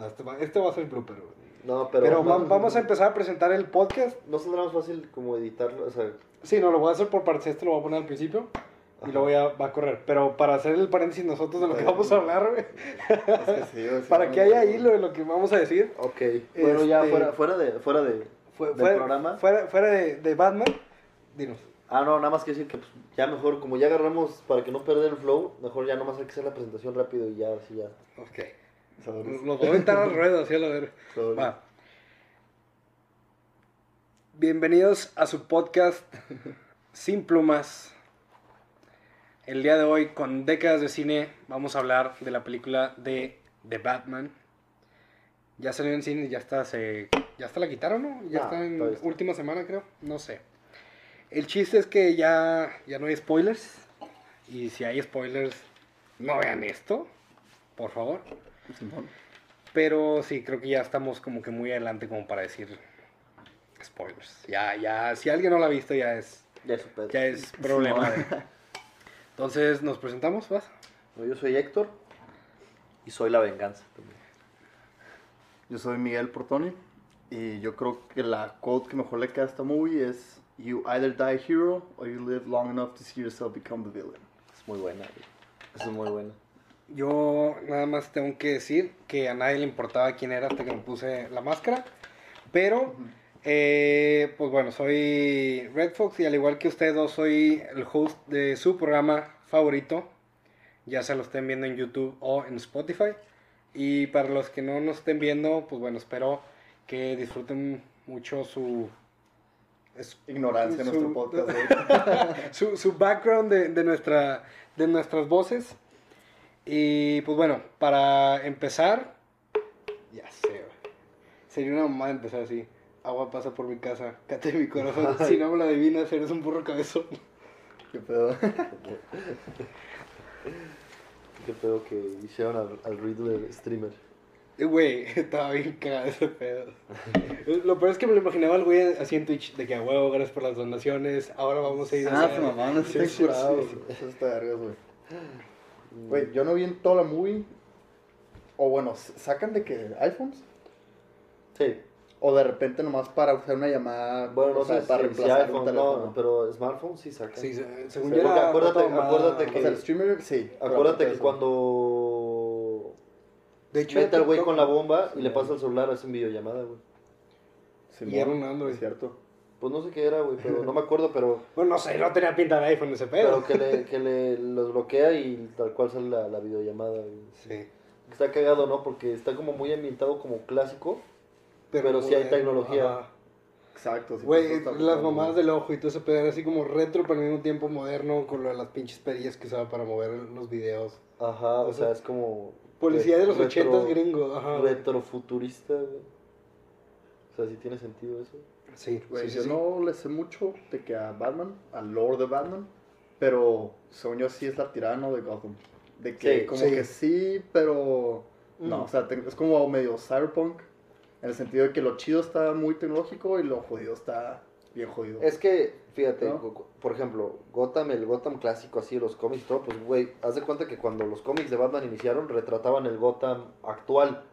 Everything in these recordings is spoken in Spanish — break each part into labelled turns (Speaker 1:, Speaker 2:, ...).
Speaker 1: No, Este va, este va a ser blooper, güey.
Speaker 2: No, pero.
Speaker 1: Pero,
Speaker 2: no,
Speaker 1: vamos a empezar a presentar el podcast.
Speaker 2: No saldrá más fácil como editarlo. O sea,
Speaker 1: Sí, no, lo voy a hacer por partes. Este lo voy a poner al principio. Y luego ya va a correr. Pero para hacer el paréntesis nosotros de lo que vamos a hablar, güey.
Speaker 3: Es que sí, sea,
Speaker 1: Para que haya hilo de lo que vamos a decir.
Speaker 2: ok. Bueno, ya
Speaker 1: Este-
Speaker 2: fuera, fuera de. Fuera de
Speaker 1: Fue-
Speaker 2: del
Speaker 1: fuera,
Speaker 2: programa.
Speaker 1: fuera, fuera de, de Batman, dinos.
Speaker 2: Ah, no, nada más que decir que pues, ya mejor, como ya agarramos para que no perder el flow, mejor ya nomás hay que hacer la presentación rápido y ya, así ya.
Speaker 1: Ok. Los voy a aventar al ruedo, así a la ver.
Speaker 3: Sobres.
Speaker 1: Va. Bienvenidos a su podcast Sin Plumas. El día de hoy, con décadas de cine, vamos a hablar de la película de The Batman. Ya salió en cine, ya está, se, ya está la quitaron, ¿no? Ya
Speaker 2: No,
Speaker 1: está en
Speaker 2: está.
Speaker 1: última semana, creo. No sé. El chiste es que ya, ya no hay spoilers. Y si hay spoilers, no vean esto, por favor.
Speaker 3: Simón.
Speaker 1: Pero sí, creo que ya estamos como que muy adelante como para decir spoilers. Ya, ya, si alguien no la ha visto ya es,
Speaker 2: Ya
Speaker 1: ya es problema. de- Entonces, ¿nos presentamos? ¿Vas?
Speaker 2: No, Yo soy Héctor y soy la venganza también.
Speaker 3: Yo soy Miguel Portoni y yo creo que la quote que mejor le queda a esta movie es You either die hero or you live long enough to see yourself become the villain.
Speaker 2: Es muy buena, es muy buena.
Speaker 1: Yo nada más tengo que decir que a nadie le importaba quién era hasta que me puse la máscara. Pero, eh, pues bueno, soy Red Fox y al igual que ustedes dos, soy el host de su programa favorito. Ya se lo estén viendo en YouTube o en Spotify. Y para los que no nos estén viendo, pues bueno, espero que disfruten mucho su... es-
Speaker 3: Ignorancia nuestro podcast.
Speaker 1: su, su background de, de nuestra, de nuestras voces. Y pues bueno, para empezar, ya sé, sería una mamada empezar así. Agua pasa por mi casa, cate mi corazón. si no me la adivinas, eres un burro cabezón.
Speaker 3: ¿Qué pedo?
Speaker 2: Qué pedo que hicieron al, al Riddler streamer.
Speaker 1: Eh, Güey, estaba bien cagado ese pedo. Lo peor es que me lo imaginaba el güey así en Twitch, de que a huevo, gracias por las donaciones, ahora vamos a ir a
Speaker 3: Ah,
Speaker 1: hacer-
Speaker 3: su mamá, no
Speaker 1: Sí,
Speaker 3: está
Speaker 1: sí,
Speaker 3: curado.
Speaker 1: sí.
Speaker 3: Eso está vergas, güey. Güey, yo no vi en toda la movie. O bueno, sacan de que iPhones.
Speaker 2: Sí.
Speaker 3: O de repente nomás para hacer una llamada.
Speaker 2: Bueno, no
Speaker 3: o sea,
Speaker 2: sé
Speaker 3: para
Speaker 2: si, si
Speaker 3: reemplazar un
Speaker 2: iPhone,
Speaker 3: teléfono.
Speaker 2: no, pero smartphone sí saca.
Speaker 1: Sí, se- según
Speaker 2: Sí,
Speaker 1: yo
Speaker 2: porque acuérdate- acuérdate
Speaker 3: O sea, el streamer, sí.
Speaker 2: Acuérdate que cuando
Speaker 1: De hecho,
Speaker 2: mete al güey con la bomba y le pasa el celular, hace un videollamada, güey.
Speaker 1: Y era un Android.
Speaker 3: Es cierto.
Speaker 2: Pues no sé qué era, güey, pero no me acuerdo, pero,
Speaker 1: Bueno, no sé, no tenía pinta de iPhone ese pedo.
Speaker 2: pero que, le, que le los bloquea y tal cual sale la, la videollamada, güey.
Speaker 1: Sí.
Speaker 2: Está cagado, ¿no? Porque está como muy ambientado como clásico. Pero sí hay tecnología.
Speaker 1: ajá.
Speaker 3: Exacto. sí,
Speaker 1: Güey,
Speaker 3: está
Speaker 1: las mamadas del ojo y todo ese pedo era así como retro, pero al mismo tiempo moderno, con lo de las pinches perillas que usaba para mover los videos.
Speaker 2: Ajá, o
Speaker 1: O sea,
Speaker 2: sea, es como...
Speaker 1: Policía de los
Speaker 2: retro-
Speaker 1: ochentas gringos, ajá.
Speaker 2: Retrofuturista, güey. O sea, sí tiene sentido eso.
Speaker 1: Sí,
Speaker 3: Güey,
Speaker 1: sí, sí,
Speaker 3: yo
Speaker 1: sí.
Speaker 3: no le sé mucho de que a Batman, al lore de Batman, pero según yo sí es la tirano de Gotham. De que
Speaker 2: Sí,
Speaker 3: como
Speaker 1: sí.
Speaker 3: que sí, pero no,
Speaker 2: Mm.
Speaker 3: o sea, es como medio cyberpunk, en el sentido de que lo chido está muy tecnológico y lo jodido está bien jodido.
Speaker 2: Es que, fíjate,
Speaker 3: ¿No?
Speaker 2: por ejemplo, Gotham, el Gotham clásico, así, los cómics, y todo, pues, güey, haz de cuenta que cuando los cómics de Batman iniciaron, retrataban el Gotham actual,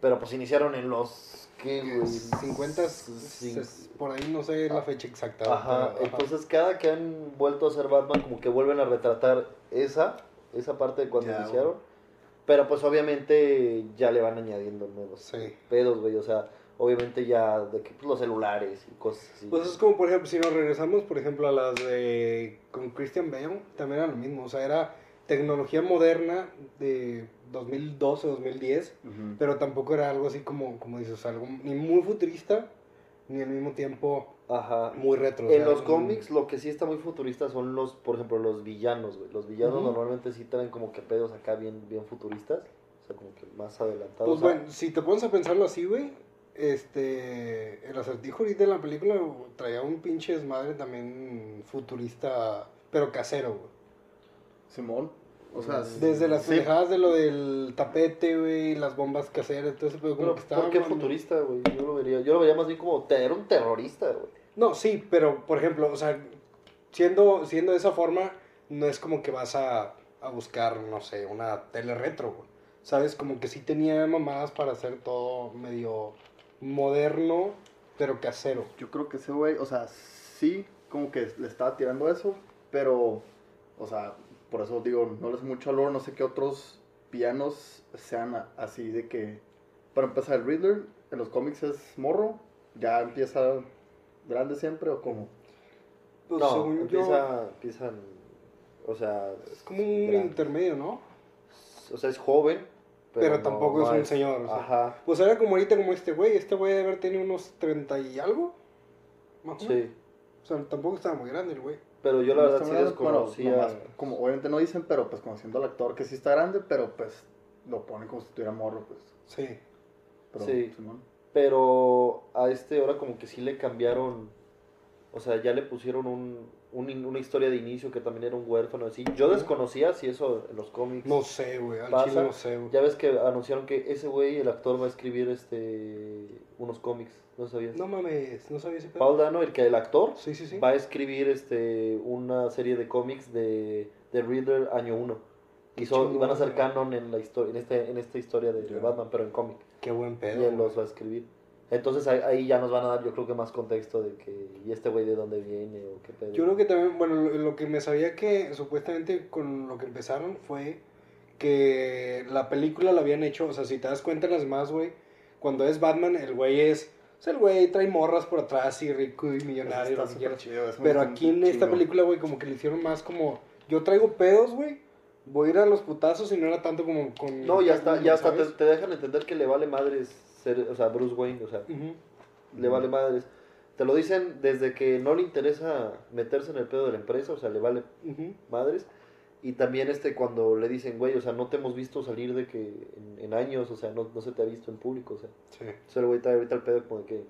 Speaker 2: Pero pues iniciaron en los, ¿qué, güey?
Speaker 1: 50,
Speaker 2: Cin-
Speaker 1: ses- por ahí no sé la fecha exacta.
Speaker 2: Ajá,
Speaker 1: pero,
Speaker 2: entonces cada que han vuelto a ser Batman, como que vuelven a retratar esa, esa parte de cuando
Speaker 3: Ya,
Speaker 2: iniciaron, pero pues obviamente ya le van añadiendo nuevos
Speaker 1: Sí.
Speaker 2: pedos, güey, o sea, obviamente ya de que pues, los celulares y cosas así.
Speaker 1: Pues es como, por ejemplo, si nos regresamos, por ejemplo, a las de con Christian Bale, también era lo mismo. O sea, era tecnología moderna de 2012, 2010,
Speaker 3: Ujú.
Speaker 1: pero tampoco era algo así como, como dices, algo ni muy futurista, ni al mismo tiempo
Speaker 2: Ajá.
Speaker 1: muy retro. o
Speaker 2: En
Speaker 1: sea,
Speaker 2: los
Speaker 1: un-
Speaker 2: cómics lo que sí está muy futurista son los, por ejemplo, los villanos, güey. Los villanos normalmente sí traen como que pedos acá bien, bien futuristas. O sea, como que más adelantados.
Speaker 1: Pues
Speaker 2: a-
Speaker 1: bueno, si te pones a pensarlo así, güey, este, el acertijo ahorita en la película traía un pinche desmadre también futurista, pero casero, güey.
Speaker 3: Simón, o sea,
Speaker 2: Mm.
Speaker 1: Desde las
Speaker 3: sí,
Speaker 1: pendejadas de lo del tapete, güey, las bombas caseras, todo ese pedo como
Speaker 2: Pero,
Speaker 1: que estaba...
Speaker 2: ¿Por qué futurista, güey? Yo lo vería, yo lo vería más bien como era un terrorista, güey.
Speaker 1: No, sí, pero, por ejemplo, o sea, siendo, siendo de esa forma, no es como que vas a, a buscar, no sé, una tele retro, güey. ¿sabes? Como que sí tenía mamadas para hacer todo medio moderno, pero casero.
Speaker 3: Yo creo que ese güey, o sea, sí, como que le estaba tirando eso, pero, o sea, por eso digo, no les mucho valor, no sé qué otros pianos sean así de que, para empezar, el Riddler en los cómics es morro, ya empieza grande siempre o como.
Speaker 1: Pues,
Speaker 2: no,
Speaker 1: según yo,
Speaker 2: empieza, empiezan, o sea,
Speaker 1: es como un
Speaker 2: grande.
Speaker 1: intermedio, ¿no?
Speaker 2: o sea, es joven, pero,
Speaker 1: Pero
Speaker 2: no-
Speaker 1: tampoco
Speaker 2: no
Speaker 1: es un señor, o sea.
Speaker 2: Ajá,
Speaker 1: Pues era como ahorita como este güey, este güey debe haber tenido unos 30 y algo. Más
Speaker 2: sí.
Speaker 1: O sea, tampoco estaba muy grande el güey.
Speaker 2: Pero yo la
Speaker 3: No
Speaker 2: verdad sí
Speaker 3: bueno,
Speaker 2: desconocía.
Speaker 3: nomás, como obviamente no dicen, pero pues conociendo al actor que sí está grande, pero pues lo ponen como si estuviera morro, pues.
Speaker 1: Sí.
Speaker 3: Pero,
Speaker 2: Sí.
Speaker 3: Simón.
Speaker 2: Pero a este ahora como que sí le cambiaron, o sea, ya le pusieron un, un una historia de inicio que también era un huérfano así. Yo desconocía si eso en los cómics.
Speaker 1: No sé, güey. Al
Speaker 2: Pasa.
Speaker 1: chile no sé, güey.
Speaker 2: Ya ves que anunciaron que ese güey, el actor, va a escribir este unos cómics, ¿no sabías?
Speaker 1: No mames, no sabía ese pedo.
Speaker 2: Paul Dano, el que el actor,
Speaker 1: Sí, sí, sí.
Speaker 2: va a escribir este una serie de cómics de, de Riddler año 1. Y, son- y van a ser canon en la historia, en este, en esta historia de. Batman, pero en cómic.
Speaker 1: Qué buen
Speaker 2: Y
Speaker 1: pedo.
Speaker 2: él
Speaker 1: güey.
Speaker 2: los va a escribir. Entonces ahí, ya nos van a dar, yo creo que más contexto de que, ¿y este güey de dónde viene o qué pedo?
Speaker 1: Yo creo que también, bueno, lo, lo que me sabía que supuestamente con lo que empezaron fue que la película la habían hecho, o sea, si te das cuenta en las más, güey, cuando es Batman, el güey es, o sea, el güey trae morras por atrás y rico y millonario,
Speaker 3: Está chido,
Speaker 1: Pero aquí en esta película, güey, como que le hicieron más como, yo traigo pedos, güey, voy a ir a los putazos y no era tanto como con...
Speaker 2: No, ya está, ya te,
Speaker 1: ¿sabes?
Speaker 2: te dejan entender que le vale madres ser, o sea, Bruce Wayne, o sea,
Speaker 1: Ujú.
Speaker 2: le vale madres. Te lo dicen desde que no le interesa meterse en el pedo de la empresa, o sea, le vale
Speaker 1: Ujú.
Speaker 2: madres. Y también este cuando le dicen, güey, o sea, no te hemos visto salir de que en, en años, o sea, no, no se te ha visto en público, o sea.
Speaker 1: Sí.
Speaker 2: Entonces el güey trae ahorita el pedo como de que...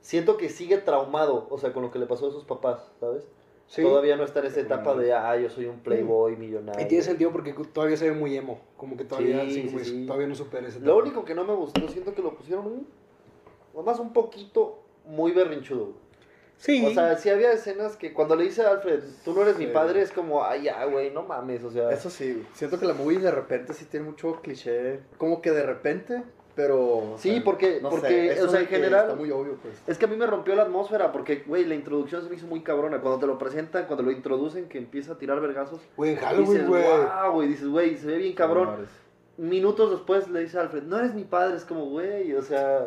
Speaker 2: Siento que sigue traumado, o sea, con lo que le pasó a sus papás, ¿sabes?
Speaker 1: Sí.
Speaker 2: Todavía no está en esa etapa de, ah, yo soy un playboy millonario.
Speaker 1: Y tiene sentido porque todavía se ve muy emo, como que todavía,
Speaker 2: Sí,
Speaker 1: sí, todavía no supera ese
Speaker 2: Lo único que no me gustó, siento que lo pusieron un... Nomás un poquito muy berrinchudo.
Speaker 1: Sí.
Speaker 2: O sea, sí había escenas que cuando le dice a Alfred, tú no eres mi padre, es como, ay, ya, güey, no mames, o sea...
Speaker 3: Eso sí, siento que la movie de repente sí tiene mucho cliché, como que de repente, pero... o
Speaker 2: Sí,
Speaker 3: sea,
Speaker 2: porque-
Speaker 3: no sé,
Speaker 2: porque, o sea, en general-
Speaker 3: Está muy obvio, pues.
Speaker 2: Es que a mí me rompió la atmósfera porque, güey, la introducción se me hizo muy cabrona. Cuando te lo presentan, cuando lo introducen, que empieza a tirar vergazos.
Speaker 1: Güey, en Halloween, güey.
Speaker 2: wow, güey, dices, güey, se ve bien cabrón. Minutos después le dice a Alfred, no eres mi padre, es como, güey, o sea,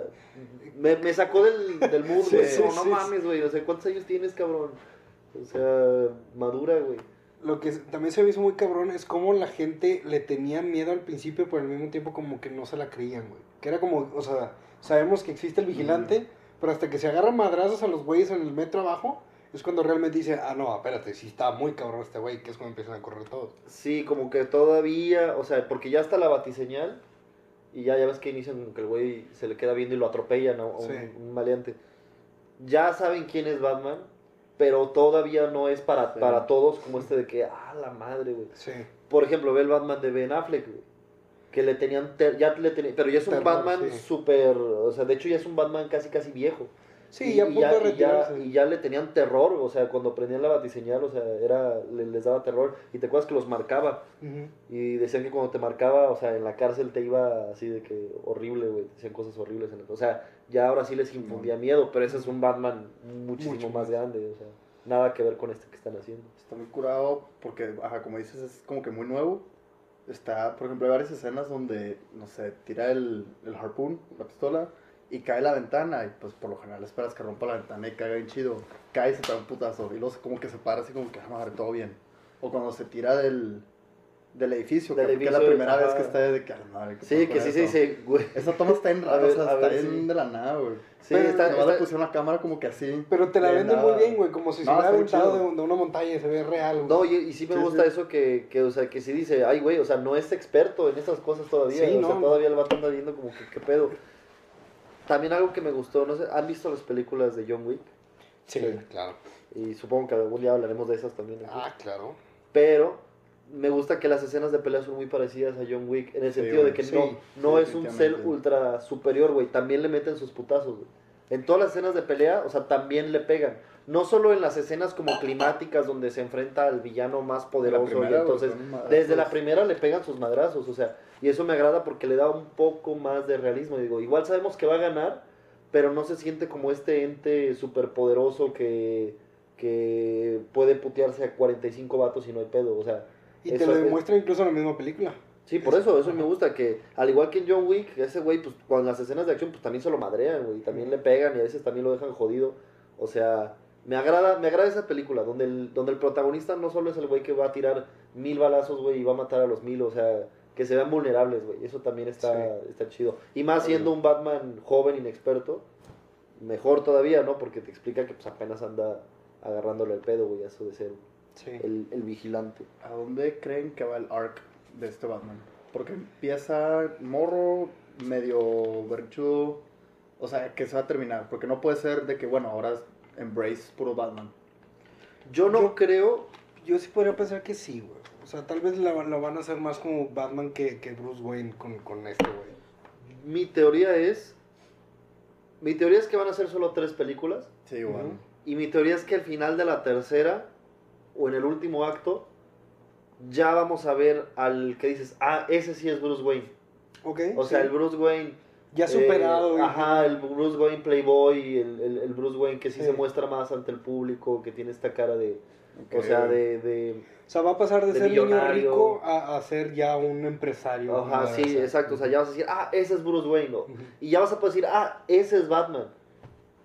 Speaker 2: me, me sacó del, del mood, güey,
Speaker 1: sí,
Speaker 2: no
Speaker 1: sí,
Speaker 2: mames, güey, o sea, ¿cuántos años tienes, cabrón? O sea, madura, güey.
Speaker 1: Lo que también se me hizo muy cabrón es cómo la gente le tenía miedo al principio, pero al mismo tiempo como que no se la creían, güey. Que era como, o sea, sabemos que existe el vigilante, pero hasta que se agarran madrazos a los güeyes en el metro abajo, es cuando realmente dice, ah, no, espérate, sí está muy cabrón este güey, que es cuando empiezan a correr todos.
Speaker 2: Sí, como que todavía, o sea, porque ya está la batiseñal y ya, ya ves que inician como que el güey se le queda viendo y lo atropellan un,
Speaker 1: Sí.
Speaker 2: un maleante. Ya saben quién es Batman, pero todavía no es para,
Speaker 3: Sí.
Speaker 2: para todos como este de que, ah, la madre, güey.
Speaker 1: Sí.
Speaker 2: Por ejemplo, ve el Batman de Ben Affleck, güey. Que le tenían, ter- ya le tenían, pero ya es un
Speaker 1: Terror,
Speaker 2: Batman
Speaker 1: sí.
Speaker 2: súper, o sea, de hecho ya es un Batman casi, casi viejo.
Speaker 1: Sí,
Speaker 2: Y-
Speaker 1: ya a
Speaker 2: y
Speaker 1: punto de
Speaker 2: y ya,
Speaker 1: retirarse.
Speaker 2: y ya le tenían terror, o sea, cuando prendían la batiseñal, o sea, era, le- les daba terror. Y te acuerdas que los marcaba.
Speaker 1: Ujú.
Speaker 2: Y decían que cuando te marcaba, o sea, en la cárcel te iba así de que horrible, güey. Decían cosas horribles. En el- o sea, ya ahora sí les infundía miedo, pero ese es un Batman muchísimo
Speaker 1: Mucho
Speaker 2: más
Speaker 1: más.
Speaker 2: grande, o sea, nada que ver con este que están haciendo.
Speaker 3: Está muy curado porque, ajá, como dices, es como que muy nuevo. Está, por ejemplo, hay varias escenas donde, no sé, tira el, el harpoon, la pistola, y cae la ventana, y pues por lo general esperas que rompa la ventana y caiga bien chido. Cae y se trae un putazo, y luego se- como que se para así como que, ah, madre, todo bien. O cuando se tira del, del edificio,
Speaker 2: Del
Speaker 3: que, que es la
Speaker 2: edificio,
Speaker 3: primera
Speaker 2: ajá.
Speaker 3: vez que está de que, ah, madre, ¿qué
Speaker 2: Sí, que sí se
Speaker 3: eso?
Speaker 2: dice, güey.
Speaker 3: Esa toma está en
Speaker 2: ver,
Speaker 3: o sea, está
Speaker 2: ver,
Speaker 3: en
Speaker 2: sí.
Speaker 3: de la nada, güey.
Speaker 2: Sí,
Speaker 1: Pero
Speaker 2: está,
Speaker 3: Nomás le
Speaker 2: está-
Speaker 3: pusieron la cámara como que así.
Speaker 1: Pero te la
Speaker 3: de
Speaker 1: venden muy bien, güey, como si se
Speaker 3: No,
Speaker 1: hubiera
Speaker 3: está muy
Speaker 1: aventado de, de una montaña y se ve real, güey.
Speaker 2: No, y, y sí me
Speaker 3: Sí,
Speaker 2: gusta
Speaker 3: sí.
Speaker 2: eso que, que, o sea, que sí dice, ay, güey, o sea, no es experto en estas cosas todavía.
Speaker 1: Sí,
Speaker 2: o sea,
Speaker 1: no.
Speaker 2: todavía el vato anda viendo como que, qué pedo. También algo que me gustó, no sé, ¿han visto las películas de John Wick?
Speaker 1: Sí,
Speaker 3: Sí.
Speaker 1: claro.
Speaker 2: Y supongo que algún día hablaremos de esas también. aquí.
Speaker 1: Ah, claro.
Speaker 2: Pero me gusta que las escenas de pelea son muy parecidas a John Wick, en el
Speaker 3: Sí,
Speaker 2: sentido de que
Speaker 1: Sí,
Speaker 2: no, no es un ser
Speaker 3: definitivamente.
Speaker 2: ultra superior, güey. También le meten sus putazos, güey. En todas las escenas de pelea, o sea, también le pegan. No solo en las escenas como climáticas donde se enfrenta al villano más poderoso. y
Speaker 3: primera,
Speaker 2: entonces, desde la primera le pegan sus madrazos, o sea, y eso me agrada porque le da un poco más de realismo. Digo, igual sabemos que va a ganar, pero no se siente como este ente superpoderoso que, que puede putearse a 45 vatos y no hay pedo, o sea.
Speaker 1: Y te lo
Speaker 2: es-
Speaker 1: demuestra incluso en la misma película.
Speaker 2: Sí, por eso, eso me gusta, que al igual que en John Wick, ese güey, pues con las escenas de acción, pues también se lo madrean, güey, también le pegan y a veces también lo dejan jodido. O sea, me agrada, me agrada esa película, donde el, donde el protagonista no solo es el güey que va a tirar mil balazos, güey, y va a matar a los mil, o sea, que se vean vulnerables, güey, eso también está,
Speaker 1: Sí.
Speaker 2: está chido. Y más siendo un Batman joven, inexperto, mejor todavía, ¿no? Porque te explica que pues apenas anda agarrándole el pedo, güey, eso de ser
Speaker 1: Sí.
Speaker 2: el, el vigilante.
Speaker 3: ¿A dónde creen que va el arc de este Batman? Porque empieza morro, medio berchudo. O sea, que se va a terminar. Porque no puede ser de que, bueno, ahora Embrace puro Batman.
Speaker 2: Yo no
Speaker 1: Yo-
Speaker 2: creo
Speaker 1: Yo sí podría pensar que sí, güey. O sea, tal vez lo van a hacer más como Batman que, que Bruce Wayne con, con este, güey.
Speaker 2: Mi teoría es. Mi teoría es que van a ser solo tres películas.
Speaker 3: Sí, igual.
Speaker 1: Ujú.
Speaker 2: Y mi teoría es que al final de la tercera, o en el último acto, ya vamos a ver al que dices, ah, ese sí es Bruce Wayne.
Speaker 1: Ok.
Speaker 2: O sea,
Speaker 1: sí.
Speaker 2: el Bruce Wayne.
Speaker 1: Ya
Speaker 2: eh,
Speaker 1: superado, güey.
Speaker 2: ajá, el Bruce Wayne Playboy, el, el, el Bruce Wayne que sí,
Speaker 1: Sí.
Speaker 2: se muestra más ante el público, que tiene esta cara de. O sea, de. de
Speaker 1: O sea, va a pasar de,
Speaker 2: de
Speaker 1: ser niño
Speaker 2: millonario.
Speaker 1: rico a, a ser ya un empresario.
Speaker 2: ajá, sí, exacto. O sea, ya vas a decir, ah, ese es Bruce Wayne. ¿no? Y ya vas a poder decir, ah, ese es Batman.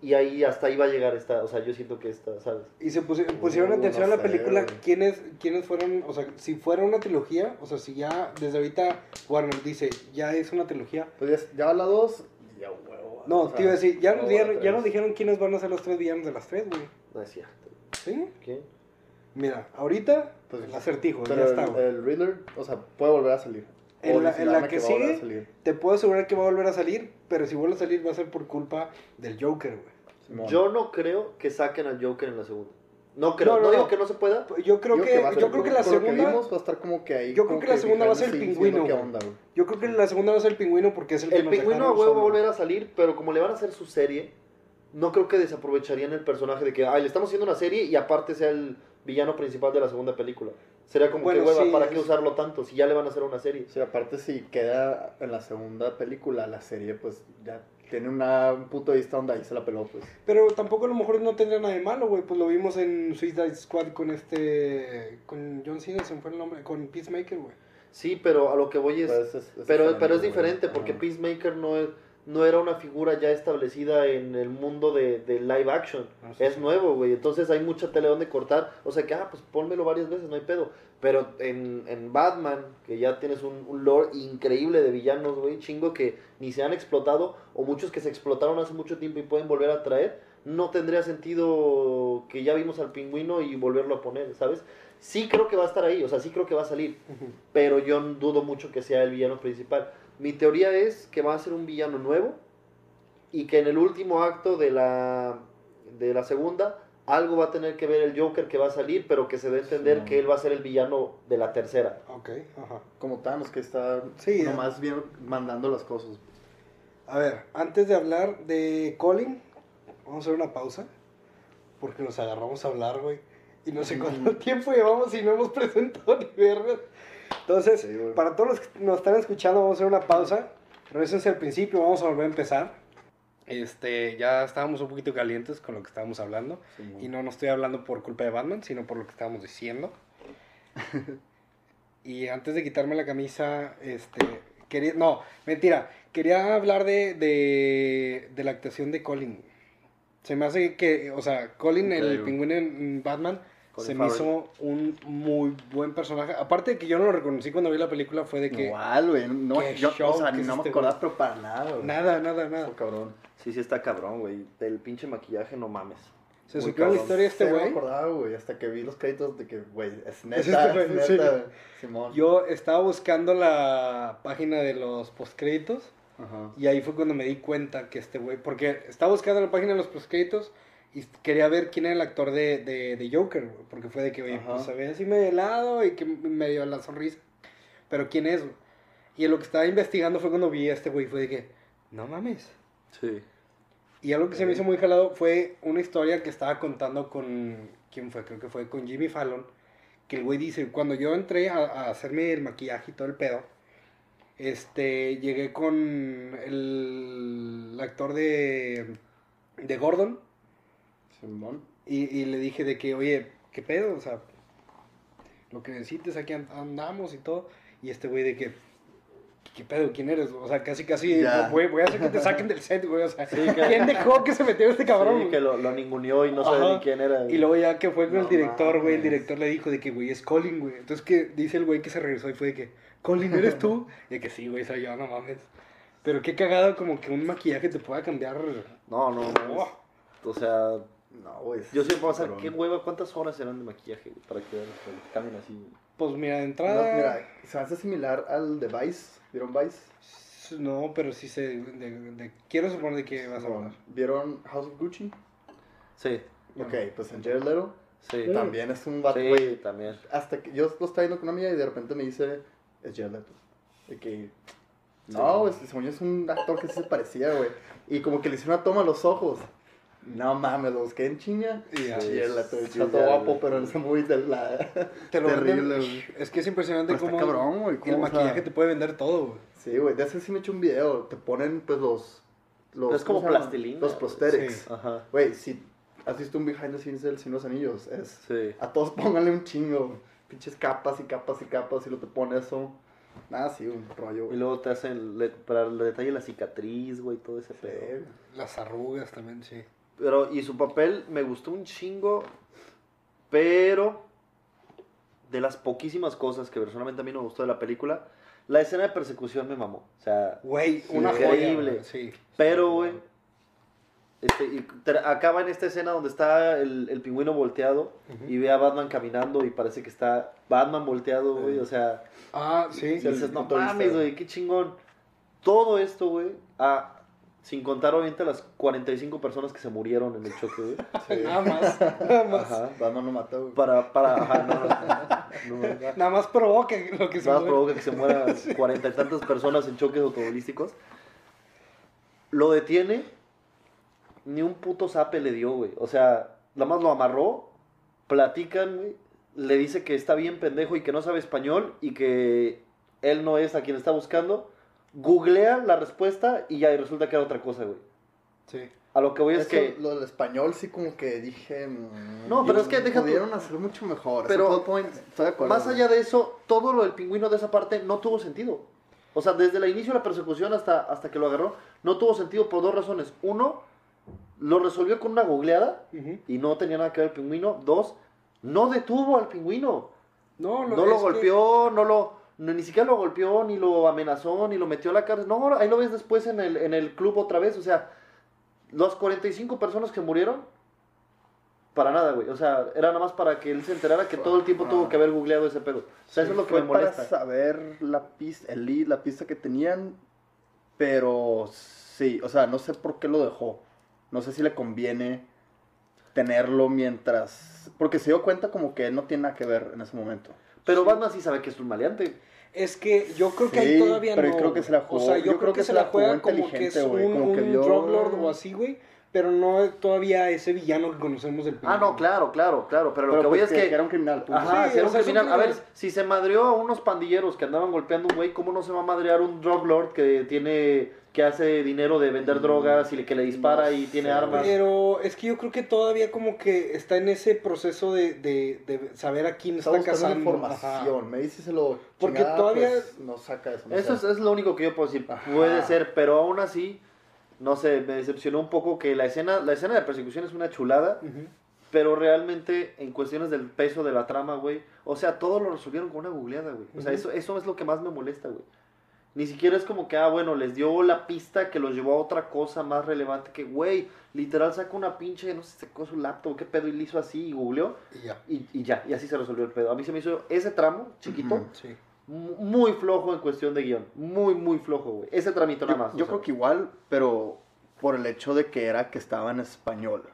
Speaker 2: Y ahí hasta ahí va a llegar esta, o sea, yo siento que esta, ¿sabes?
Speaker 1: Y se pusi- pusieron
Speaker 3: Uh,
Speaker 1: atención
Speaker 3: no
Speaker 1: a la
Speaker 3: sé,
Speaker 1: película,
Speaker 3: güey.
Speaker 1: ¿quiénes, quiénes fueron, o sea, si fuera una trilogía, o sea, si ya desde ahorita Warner dice, ya es una trilogía.
Speaker 3: Pues ya, ya va la 2. Ya, huevo.
Speaker 1: No,
Speaker 3: o sea,
Speaker 1: te iba a decir, ya,
Speaker 3: no
Speaker 1: nos dieron, ya nos dijeron quiénes van a ser los tres villanos de las tres, güey.
Speaker 2: No es cierto.
Speaker 1: ¿Sí?
Speaker 2: ¿Qué?
Speaker 1: Mira, ahorita,
Speaker 3: Pues,
Speaker 1: el acertijo,
Speaker 3: Pero
Speaker 1: ya está,
Speaker 3: el, el Riddler, o sea, puede volver a salir.
Speaker 1: En la- en la que
Speaker 3: a
Speaker 1: sigue. Te puedo asegurar que va a volver a salir, pero si vuelve a salir va a ser por culpa del Joker, güey.
Speaker 2: Yo no creo que saquen al Joker en la segunda. No creo,
Speaker 1: No,
Speaker 2: no,
Speaker 1: no,
Speaker 2: digo
Speaker 1: no.
Speaker 2: que no se pueda.
Speaker 1: Yo creo que,
Speaker 3: va a ser-
Speaker 1: yo creo que la
Speaker 3: que
Speaker 1: segunda,
Speaker 3: va a estar como que ahí.
Speaker 1: Yo creo que la segunda va a ser el pingüino, yo creo que la segunda va a ser el pingüino porque es el que
Speaker 2: El
Speaker 1: nos
Speaker 2: pingüino a huevo va a volver a salir, pero como le van a hacer su serie, no creo que desaprovecharían el personaje de que, ay, le estamos haciendo una serie y aparte sea el villano principal de la segunda película. Sería como
Speaker 1: Bueno,
Speaker 2: que hueva,
Speaker 1: sí,
Speaker 2: ¿para
Speaker 1: es-
Speaker 2: qué usarlo tanto? Si ya le van a hacer una serie.
Speaker 3: Sí, aparte si queda en la segunda película, la serie pues ya tiene una, un punto de vista donde ahí se la peló, pues.
Speaker 1: Pero tampoco a lo mejor no tendría nada de malo, güey. Pues lo vimos en Suicide Squad con este. Con John Cena, se me fue el nombre. Con Peacemaker, güey.
Speaker 2: Sí, pero a lo que voy es...
Speaker 3: Pues, es- es
Speaker 2: pero, pero es diferente porque. Peacemaker no es no era una figura ya establecida en el mundo de, de live action.
Speaker 1: Ah, sí,
Speaker 2: es
Speaker 1: sí.
Speaker 2: nuevo, güey. Entonces hay mucha tele donde cortar. O sea que, ah, pues pónmelo varias veces, no hay pedo. Pero en, en Batman, que ya tienes un, un lore increíble de villanos, güey, chingo que ni se han explotado, o muchos que se explotaron hace mucho tiempo y pueden volver a traer, no tendría sentido que ya vimos al pingüino y volverlo a poner, ¿sabes? Sí creo que va a estar ahí, o sea, sí creo que va a salir pero yo dudo mucho que sea el villano principal. Mi teoría es que va a ser un villano nuevo y que en el último acto de la, de la segunda algo va a tener que ver el Joker que va a salir, pero que se dé a entender
Speaker 3: Sí.
Speaker 2: que él va a ser el villano de la tercera.
Speaker 1: Ok, ajá.
Speaker 3: Como Thanos que está
Speaker 1: Sí,
Speaker 3: nomás bien mandando las cosas.
Speaker 1: A ver, antes de hablar de Colin, vamos a hacer una pausa. Porque nos agarramos a hablar, güey. Y no sé cuánto tiempo llevamos y no hemos presentado ni vergas. Entonces,
Speaker 3: Sí, güey.
Speaker 1: para todos los que nos están escuchando, vamos a hacer una pausa. Regresense al principio, vamos a volver a empezar. Este, ya estábamos un poquito calientes con lo que estábamos hablando. Y no, no estoy hablando por culpa de Batman, sino por lo que estábamos diciendo. y antes de quitarme la camisa, este, quería, no, mentira, quería hablar de, de, de la actuación de Colin. Se me hace que, o sea, Colin, el
Speaker 3: Increíble.
Speaker 1: pingüino en Batman, se me hizo un muy buen personaje. Aparte de que yo no lo reconocí cuando vi la película, fue de que
Speaker 3: Igual, güey. No, yo, o sea, no me acordaba, pero para nada, güey.
Speaker 1: nada, nada, nada.
Speaker 3: Oh, cabrón.
Speaker 2: Sí, sí está cabrón, güey. El pinche maquillaje, no mames.
Speaker 1: Se
Speaker 2: Muy
Speaker 1: supió la historia de este
Speaker 3: Sí, No
Speaker 1: güey.
Speaker 3: me acordaba, güey. Hasta que vi los créditos de que, güey, es
Speaker 1: Es
Speaker 3: neta,
Speaker 1: este
Speaker 3: es,
Speaker 1: güey, sí.
Speaker 3: güey. Simón.
Speaker 1: Yo estaba buscando la página de los postcréditos.
Speaker 3: Ajá.
Speaker 1: Y ahí fue cuando me di cuenta que este güey, porque estaba buscando la página de los postcréditos y quería ver quién era el actor de, de, de Joker, güey, porque fue de que, oye,
Speaker 3: Ajá.
Speaker 1: pues se ve así medio helado y que me dio la sonrisa. Pero quién es, güey? Y lo que estaba investigando fue cuando vi a este güey, fue de que, no mames.
Speaker 2: Sí.
Speaker 1: Y algo que se me hizo muy jalado fue una historia que estaba contando con. ¿Quién fue? Creo que fue con Jimmy Fallon. Que el güey dice: Cuando yo entré a, a hacerme el maquillaje y todo el pedo, este. Llegué con el, actor de. de Gordon.
Speaker 3: Simón.
Speaker 1: Y, y le dije de que, oye, ¿qué pedo? O sea, lo que necesites, aquí and- andamos y todo. Y este güey de que, ¿qué pedo? ¿Quién eres? O sea, casi, casi,
Speaker 3: Ya.
Speaker 1: voy, voy a hacer que te saquen del set, güey. O sea, ¿quién dejó que se metió este cabrón?
Speaker 2: Sí, que lo, lo ninguneó y no sabe
Speaker 1: Ajá.
Speaker 2: ni quién era.
Speaker 1: Y luego ya que fue con el director, güey, el director le dijo de que, güey, es Colin, güey. Entonces que dice el güey que se regresó y fue de que, Colin, ¿eres tú? Y de que sí, güey, soy yo, no mames. Pero qué cagado como que un maquillaje te pueda cambiar.
Speaker 2: No, no, no.
Speaker 1: Oh.
Speaker 2: O sea,
Speaker 3: No, güey.
Speaker 2: yo siempre voy a pensar. ¿qué hueva? ¿Cuántas horas serán de maquillaje güey, para que para que cambien así? güey?
Speaker 1: Pues mira, de
Speaker 3: No,
Speaker 1: entrada...
Speaker 3: mira, se hace similar al de Vice. ¿Vieron Vice?
Speaker 1: No, pero sí sé. de- de- quiero suponer de qué vas a hablar.
Speaker 3: ¿Vieron House of Gucci?
Speaker 2: Sí,
Speaker 3: Ok, pues en Jared Leto
Speaker 2: sí.
Speaker 3: También es un vato,
Speaker 2: Sí,
Speaker 3: güey.
Speaker 2: también.
Speaker 3: Hasta que yo lo estaba viendo con una amiga y de repente me dice, es Jared Leto. De que, no, según yo es un actor que sí se parecía, güey. Y como que le hice una toma a los ojos. No mames, lo busqué en chinga.
Speaker 1: Y ya.
Speaker 3: Sí, el chato
Speaker 2: ya,
Speaker 3: guapo, pero en ese movie de la...
Speaker 1: Te lo
Speaker 3: Terrible,
Speaker 1: venden-. Es que es impresionante
Speaker 3: está
Speaker 1: cómo
Speaker 3: cabrón, güey,
Speaker 1: el
Speaker 3: cómo, o sea-
Speaker 1: maquillaje te puede vender todo, güey.
Speaker 3: Sí, güey, de ese sí me he hecho un video. Te ponen, pues, los... los
Speaker 2: Es como plastilina,
Speaker 3: Los prosthetics.
Speaker 1: Sí.
Speaker 2: Ajá.
Speaker 3: Güey, si has visto un behind the scenes del de los Anillos, es...
Speaker 2: Sí.
Speaker 3: A todos pónganle un chingo. Pinches capas y capas y capas y lo te pone eso. Nada, sí, un rollo,
Speaker 2: Y
Speaker 3: güey.
Speaker 2: luego te hacen, le, para el detalle la cicatriz, güey, todo ese
Speaker 3: Sí,
Speaker 2: pedo.
Speaker 1: Las arrugas también, sí.
Speaker 2: Pero, y su papel me gustó un chingo, pero de las poquísimas cosas que personalmente a mí no me gustó de la película, la escena de persecución me mamó. O sea,
Speaker 1: Güey, una
Speaker 2: Increíble.
Speaker 1: joya. Sí.
Speaker 2: pero, güey, este, y acaba en esta escena donde está el, el pingüino volteado
Speaker 1: Ujú.
Speaker 2: y ve a Batman caminando y parece que está Batman volteado, güey. O sea,
Speaker 1: Ah, sí.
Speaker 2: y dices, no mames,
Speaker 3: güey.
Speaker 2: qué chingón. Todo esto, güey, ah, sin contar obviamente las 45 personas que se murieron en el choque, güey.
Speaker 3: Sí.
Speaker 1: Nada más. Nada más.
Speaker 2: Ajá.
Speaker 3: Batman no mata, güey.
Speaker 2: Para, para, ajá, no, no, no, no.
Speaker 1: Nada más provoca lo que se
Speaker 2: Nada más provoca que se mueran cuarenta y tantas personas en choques automovilísticos. Lo detiene, ni un puto zape le dio, güey. O sea, nada más lo amarró, platican, güey. Le dice que está bien pendejo y que no sabe español y que él no es a quien está buscando. Googlea la respuesta y ya y resulta que era otra cosa, güey.
Speaker 1: Sí.
Speaker 2: A lo que voy es
Speaker 3: Eso,
Speaker 2: que...
Speaker 3: Lo del español sí como que dije... mm,
Speaker 2: No, pero es que deja tú-
Speaker 3: Pudieron hacer mucho mejor.
Speaker 2: Pero-
Speaker 3: point, estoy de acuerdo.
Speaker 2: Más allá de eso, todo lo del pingüino de esa parte no tuvo sentido. O sea, desde el inicio de la persecución hasta, hasta que lo agarró, no tuvo sentido por dos razones. Uno, lo resolvió con una googleada y no tenía nada que ver el pingüino. Dos, no detuvo al pingüino.
Speaker 1: No,
Speaker 2: No lo
Speaker 1: es que-
Speaker 2: golpeó, no lo... no- ni siquiera lo golpeó, ni lo amenazó, ni lo metió a la cárcel. No, ahí lo ves después en el, en el club otra vez. O sea, las 45 personas que murieron, para nada, güey. O sea, era nada más para que él se enterara que todo el tiempo tuvo que haber googleado ese pedo. O sea, eso es lo que me
Speaker 3: para
Speaker 2: molesta.
Speaker 3: saber la pista, el lead, la pista que tenían, pero sí, o sea, no sé por qué lo dejó. No sé si le conviene tenerlo mientras... Porque se dio cuenta como que él no tiene nada que ver en ese momento.
Speaker 2: Pero Batman sí sabe que es un maleante.
Speaker 1: Es que yo creo que
Speaker 3: Sí,
Speaker 1: ahí todavía
Speaker 3: pero
Speaker 1: no.
Speaker 3: yo creo que se la
Speaker 1: O
Speaker 3: jugó-
Speaker 1: sea, yo, creo, que, se la juega como que es
Speaker 3: güey,
Speaker 1: un,
Speaker 3: que
Speaker 1: un
Speaker 3: vio-
Speaker 1: drug lord o así, güey. Pero no todavía ese villano que conocemos del
Speaker 2: Ah, no, claro, claro, claro. Pero lo
Speaker 3: Pero
Speaker 2: que voy
Speaker 3: pues
Speaker 2: es que...
Speaker 3: era un criminal. punto.
Speaker 2: Ajá,
Speaker 1: Sí,
Speaker 2: si era
Speaker 1: o
Speaker 2: un criminal. A ver, si se madreó a unos pandilleros que andaban golpeando un güey, ¿cómo no se va a madrear un drug lord que tiene, que hace dinero de vender drogas y le- que le dispara
Speaker 3: no
Speaker 2: y tiene
Speaker 3: sé,
Speaker 2: armas?
Speaker 1: Pero es que yo creo que todavía como que está en ese proceso de, de, de saber a quién
Speaker 3: Está
Speaker 1: cazando.
Speaker 3: información. Me dice se lo
Speaker 1: Porque
Speaker 3: chingada,
Speaker 1: todavía-
Speaker 3: pues, no saca eso. no
Speaker 2: Eso es, lo único que yo puedo decir.
Speaker 3: Ajá.
Speaker 2: Puede ser, pero aún así, no sé, me decepcionó un poco que la escena, la escena de persecución es una chulada, pero realmente en cuestiones del peso de la trama, güey, o sea, todo lo resolvieron con una googleada, güey. O sea, eso, eso es lo que más me molesta, güey. Ni siquiera es como que, ah, bueno, les dio la pista que los llevó a otra cosa más relevante que, güey, literal saca una pinche, no sé, sacó su laptop, qué pedo, y le hizo así y googleó,
Speaker 1: Y ya.
Speaker 2: y, y ya, y así se resolvió el pedo. A mí se me hizo ese tramo, chiquito.
Speaker 1: Sí.
Speaker 2: mu- muy flojo en cuestión de guion. Muy, muy flojo, güey. Ese tramito nada más.
Speaker 3: yo creo
Speaker 2: sea.
Speaker 3: que igual, pero por el hecho de que era que estaba en español.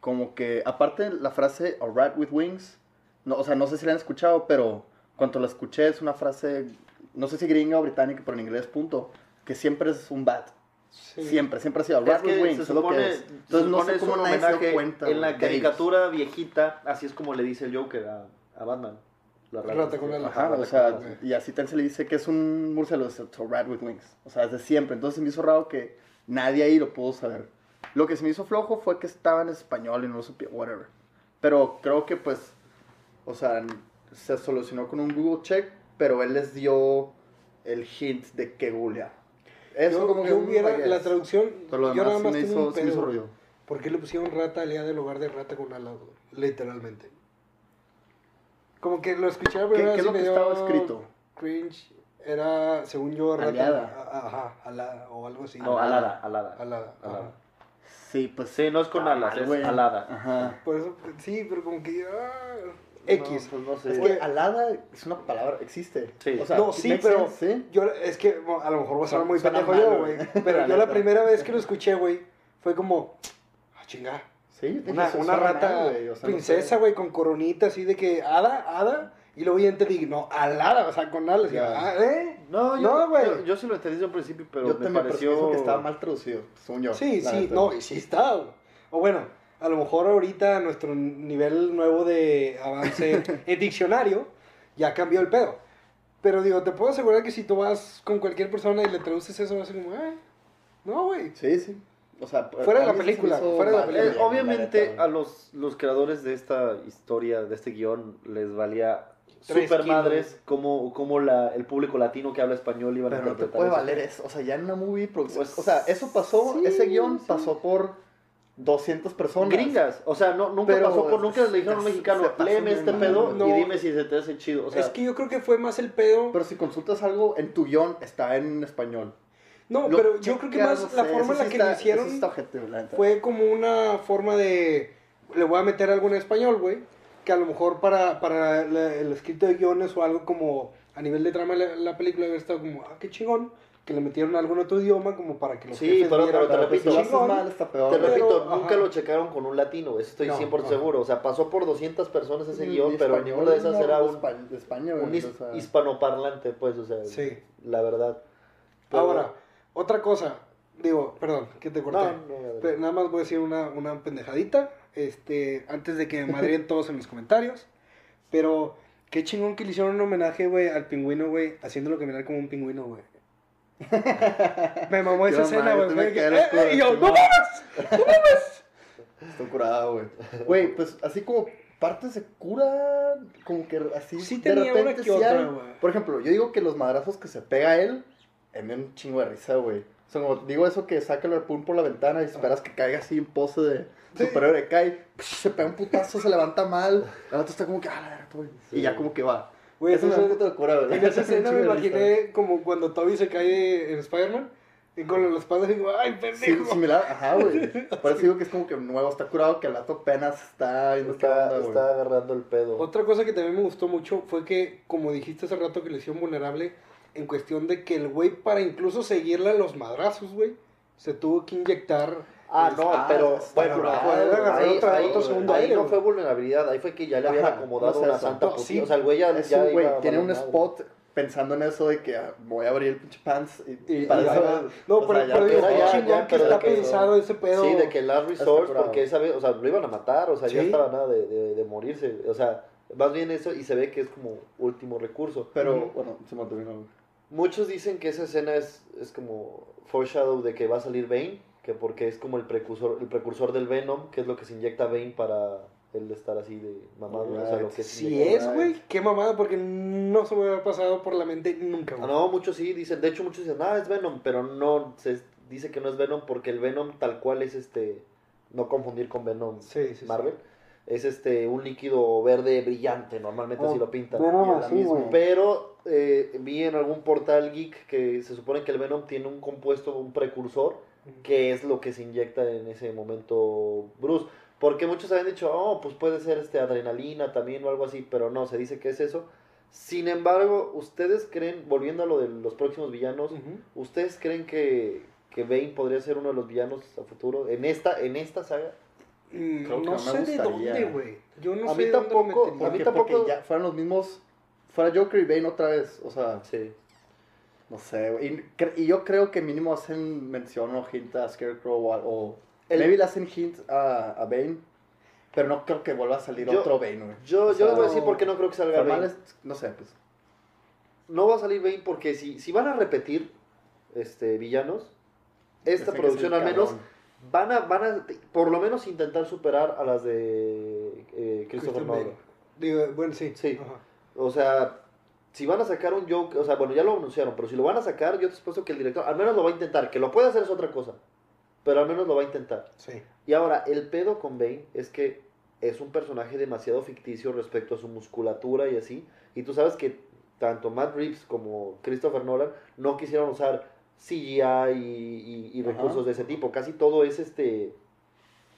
Speaker 3: Como que, aparte la frase A rat with wings, no, o sea, no sé si la han escuchado, pero cuando la escuché es una frase, no sé si gringa o británica, pero en inglés, punto, que siempre es un bat.
Speaker 1: Sí.
Speaker 3: Siempre, siempre ha sido
Speaker 2: Es
Speaker 3: Rat
Speaker 2: que
Speaker 3: with Wings,
Speaker 2: se
Speaker 3: es lo
Speaker 2: supone,
Speaker 3: que es.
Speaker 2: se
Speaker 3: Entonces no
Speaker 2: supone
Speaker 3: sé
Speaker 2: es
Speaker 3: cómo nadie se dio
Speaker 2: homenaje
Speaker 3: cuenta.
Speaker 2: en la
Speaker 3: de ellos.
Speaker 2: caricatura viejita, así es como le dice el Joker a, a Batman. La
Speaker 1: Rata con alas.
Speaker 3: Ajá, o sea, y así también se le dice que es un murciélago, es a rat with wings. O sea, desde siempre. Entonces me hizo raro que nadie ahí lo pudo saber. Lo que se me hizo flojo fue que estaba en español y no lo supe, whatever. Pero creo que pues, o sea, se solucionó con un Google check, pero él les dio el hint de que googlear. Eso
Speaker 1: yo,
Speaker 3: como que
Speaker 1: yo hubiera, la traducción,
Speaker 3: Pero lo
Speaker 1: yo nada
Speaker 3: demás
Speaker 1: más
Speaker 3: me
Speaker 1: tengo un
Speaker 3: hizo, me hizo
Speaker 1: pedo.
Speaker 3: ruido.
Speaker 1: ¿Por qué le pusieron rata al día en lugar de rata con alas? Literalmente. Como que lo escuché
Speaker 3: ¿Qué, qué es lo que
Speaker 1: me
Speaker 3: estaba escrito?
Speaker 1: Cringe. Era, según yo, rata.
Speaker 3: Aliada.
Speaker 1: a- Ajá, alada o algo así.
Speaker 2: No, alada, alada.
Speaker 1: Alada.
Speaker 2: Alada.
Speaker 3: Sí, pues
Speaker 2: Sí, no es con
Speaker 3: está
Speaker 2: alas, es alada.
Speaker 3: Ajá.
Speaker 1: Por eso, sí, pero como que. ah, X.
Speaker 2: No, pues no sé.
Speaker 3: Es que alada es una palabra, existe.
Speaker 2: Sí.
Speaker 3: O sea,
Speaker 1: no, sí, pero
Speaker 3: ¿sí?
Speaker 1: yo es que bueno, a lo mejor voy a sonar muy
Speaker 3: Suena
Speaker 1: pendejo
Speaker 3: mal,
Speaker 1: yo,
Speaker 3: güey.
Speaker 1: Pero yo la primera vez que lo escuché, güey, fue como, ah, chinga.
Speaker 3: Sí,
Speaker 1: Una, una rata
Speaker 3: mal, güey, o sea, no
Speaker 1: princesa,
Speaker 3: sé.
Speaker 1: güey, con coronita así de que, hada, hada. Y luego ya entendí, no, alada, o sea, con alas. y,
Speaker 3: Ya.
Speaker 1: ah, ¿eh?
Speaker 2: No, yo,
Speaker 1: No, güey.
Speaker 2: yo, yo sí lo entendí desde un principio, pero
Speaker 3: yo
Speaker 2: me pareció
Speaker 3: que estaba mal traducido, según yo.
Speaker 1: Sí, sí,
Speaker 3: neta.
Speaker 1: no, y sí está. güey. O bueno, a lo mejor ahorita nuestro nivel nuevo de avance en diccionario ya cambió el pedo. Pero digo, te puedo asegurar que si tú vas con cualquier persona y le traduces eso, va a ser como, "Ay, no, güey.
Speaker 3: Sí, sí. O sea,
Speaker 1: Fuera de la película, fuera de la película.
Speaker 2: Eh,
Speaker 3: la
Speaker 2: obviamente a los, los creadores de esta historia, de este guion, les valía super madres cómo, cómo la, el público latino que habla español iban a
Speaker 3: Pero no te
Speaker 2: interpretar
Speaker 3: puede
Speaker 2: eso.
Speaker 3: valer eso. O sea, ya en una movie producción.
Speaker 2: Pues,
Speaker 3: o sea, eso pasó,
Speaker 2: sí,
Speaker 3: ese guion
Speaker 2: sí.
Speaker 3: pasó por 200 personas.
Speaker 2: Gringas, o sea, no, nunca
Speaker 3: Pero
Speaker 2: pasó por, nunca le dijeron a un mexicano, léeme este
Speaker 3: mal,
Speaker 2: pedo y dime si se te hace chido. O sea,
Speaker 1: es que yo creo que fue más el pedo.
Speaker 3: Pero si consultas algo en tu guion, está en español.
Speaker 1: no,
Speaker 3: Lo
Speaker 1: pero yo creo que más
Speaker 3: no
Speaker 1: la
Speaker 3: sé,
Speaker 1: forma en la
Speaker 3: sí
Speaker 1: que
Speaker 3: está-
Speaker 1: lo hicieron
Speaker 3: sí la
Speaker 1: fue como una forma de. Le voy a meter algo en español, güey. Que a lo mejor para, para la- el escrito de guiones o algo como a nivel de trama de la, la película hubiera estado como, ah, qué chingón. Que le metieron algún otro idioma como para que los
Speaker 2: Sí,
Speaker 1: jefes
Speaker 2: pero- pero te repito,
Speaker 3: si lo haces
Speaker 1: chingón.
Speaker 3: mal, está peor.
Speaker 2: te
Speaker 1: pero-
Speaker 2: repito,
Speaker 1: ajá.
Speaker 2: nunca lo checaron con un latino, eso estoy
Speaker 1: No,
Speaker 2: 100%
Speaker 1: ajá.
Speaker 2: seguro. O sea, pasó por 200 personas ese guion, pero ninguna de esas
Speaker 3: no,
Speaker 2: era un,
Speaker 3: de España, güey,
Speaker 2: un his-
Speaker 3: o sea,
Speaker 2: hispanoparlante, pues, o sea,
Speaker 1: Sí.
Speaker 2: la verdad. Pero-
Speaker 1: Ahora, otra cosa. Digo, perdón, que te corté.
Speaker 2: No.
Speaker 1: Pero nada más voy a decir una, una pendejadita. Este, antes de que me madrien todos en los comentarios. Pero qué chingón que le hicieron un homenaje, güey, al pingüino, güey, haciéndolo caminar como un pingüino, güey. Me mamó esa escena, güey. eh, eh, y yo, ¡no
Speaker 3: man.
Speaker 1: mames!
Speaker 3: Está curada, güey. Güey, pues así como partes de cura, como que así.
Speaker 1: Sí
Speaker 3: de
Speaker 1: tenía una
Speaker 3: repente
Speaker 1: que
Speaker 3: sí
Speaker 1: otra,
Speaker 3: hay.
Speaker 1: güey.
Speaker 3: Por ejemplo, yo digo que los madrazos que se pega él, a mí me da un chingo de risa, güey. O sea, como digo eso que saca el harpún por la ventana y esperas que caiga así en pose de
Speaker 1: Sí.
Speaker 3: superhéroe, cae, psh, se pega un putazo, se levanta mal, el otro está como que, ah, la güey.
Speaker 2: Sí.
Speaker 3: Y ya como que va.
Speaker 1: Güey,
Speaker 3: eso me da un
Speaker 1: entonces,
Speaker 3: puto de cura, güey.
Speaker 1: en esa escena me imaginé como cuando Toby se cae en Spider-Man. Y con la espalda digo, ¡ay,
Speaker 3: Sí,
Speaker 1: pendejo!
Speaker 3: similar, ajá, güey. Por eso digo que es como que nuevo, está curado, que el vato apenas está viendo
Speaker 2: Está,
Speaker 3: onda,
Speaker 2: está agarrando el pedo.
Speaker 1: Otra cosa que también me gustó mucho fue que, como dijiste hace rato, que le hicieron vulnerable en cuestión de que el güey, para incluso seguirle a los madrazos, güey, se tuvo que inyectar.
Speaker 2: Ah, no,
Speaker 3: Ah,
Speaker 2: pero bueno,
Speaker 3: curado.
Speaker 2: ahí, ahí- ahí-
Speaker 1: otro segundo
Speaker 2: ahí
Speaker 1: aire,
Speaker 2: no fue vulnerabilidad, ahí fue que ya le habían acomodado
Speaker 3: no
Speaker 2: una
Speaker 3: eso.
Speaker 2: santa
Speaker 1: No, sí.
Speaker 2: O sea, el güey ya,
Speaker 3: Es
Speaker 2: ya
Speaker 3: un güey, tiene un spot pensando en eso de que ah, voy a abrir el pinche pants y,
Speaker 1: Y-
Speaker 3: para
Speaker 1: y-
Speaker 3: eso-
Speaker 1: no, pero,
Speaker 3: sea, ya
Speaker 1: pero digo,
Speaker 2: ya-
Speaker 1: chingón
Speaker 2: ya,
Speaker 1: que
Speaker 2: pero
Speaker 1: está pensado ese pedo.
Speaker 2: Sí, de que Last Resort, porque esa vez, o sea, lo iban a matar, o sea, ya
Speaker 1: Sí.
Speaker 2: estaba nada de, de, de morirse. O sea, más bien eso, y se ve que es como último recurso.
Speaker 3: Pero bueno, se me terminó.
Speaker 2: Muchos dicen que esa escena es, es como foreshadow de que va a salir Bane, que porque es como el precursor, el precursor del Venom, que es lo que se inyecta Bane para él estar así de mamado, o sea, lo que se inyecta.
Speaker 1: es, güey, qué mamada, porque no se me había pasado por la mente nunca,
Speaker 2: Ah, no, muchos sí dicen, de hecho muchos dicen, ah, es Venom, pero no, se dice que no es Venom porque el Venom tal cual es este, no confundir con Venom
Speaker 1: Sí, sí, sí.
Speaker 2: Es este, un líquido verde brillante, normalmente así
Speaker 1: Oh,
Speaker 2: lo pintan.
Speaker 1: Venom así.
Speaker 2: Pero eh, vi en algún portal geek que se supone que el Venom tiene un compuesto, un precursor, que es lo que se inyecta en ese momento Bruce. Porque muchos habían dicho, oh, pues puede ser este adrenalina también o algo así, pero no, se dice que es eso. Sin embargo, ¿ustedes creen, volviendo a lo de los próximos villanos. ¿ustedes creen que, que Bane podría ser uno de los villanos a futuro en esta, en esta saga?
Speaker 1: Mm,
Speaker 3: Creo que
Speaker 1: no
Speaker 3: me
Speaker 1: sé de
Speaker 3: gustaría.
Speaker 1: dónde, güey. Yo no
Speaker 2: A
Speaker 1: sé
Speaker 2: mí
Speaker 1: de dónde
Speaker 2: tampoco, a mí tampoco-
Speaker 3: porque ya fueron los mismos. Fuera Joker y Bane otra vez. O sea,
Speaker 2: Sí.
Speaker 3: No sé, güey. Y, y yo creo que mínimo hacen mención o hint a Scarecrow o... o
Speaker 2: El-
Speaker 3: maybe le hacen hint a, a Bane. Pero no creo que vuelva a salir
Speaker 2: Yo-
Speaker 3: otro Bane, güey.
Speaker 2: Yo,
Speaker 3: O
Speaker 2: yo les voy a
Speaker 3: sea,
Speaker 2: decir por qué no creo que salga Bane.
Speaker 3: es- no sé, pues.
Speaker 2: No va a salir Bane porque si, si van a repetir este, villanos, esta
Speaker 3: que
Speaker 2: producción al menos
Speaker 3: cabrón.
Speaker 2: Van a, van a por lo menos intentar superar a las de eh, Christopher Nolan.
Speaker 1: Digo, bueno, sí.
Speaker 2: Sí.
Speaker 1: Ajá.
Speaker 2: O sea, si van a sacar un Joker, o sea, bueno, ya lo anunciaron, pero si lo van a sacar, yo te supuesto que el director al menos lo va a intentar. Que lo puede hacer es otra cosa, pero al menos lo va a intentar.
Speaker 1: Sí.
Speaker 2: Y ahora, el pedo con Bane es que es un personaje demasiado ficticio respecto a su musculatura y así. Y tú sabes que tanto Matt Reeves como Christopher Nolan no quisieron usar CGI y, y- y
Speaker 3: Ajá.
Speaker 2: recursos de ese tipo. Casi todo es este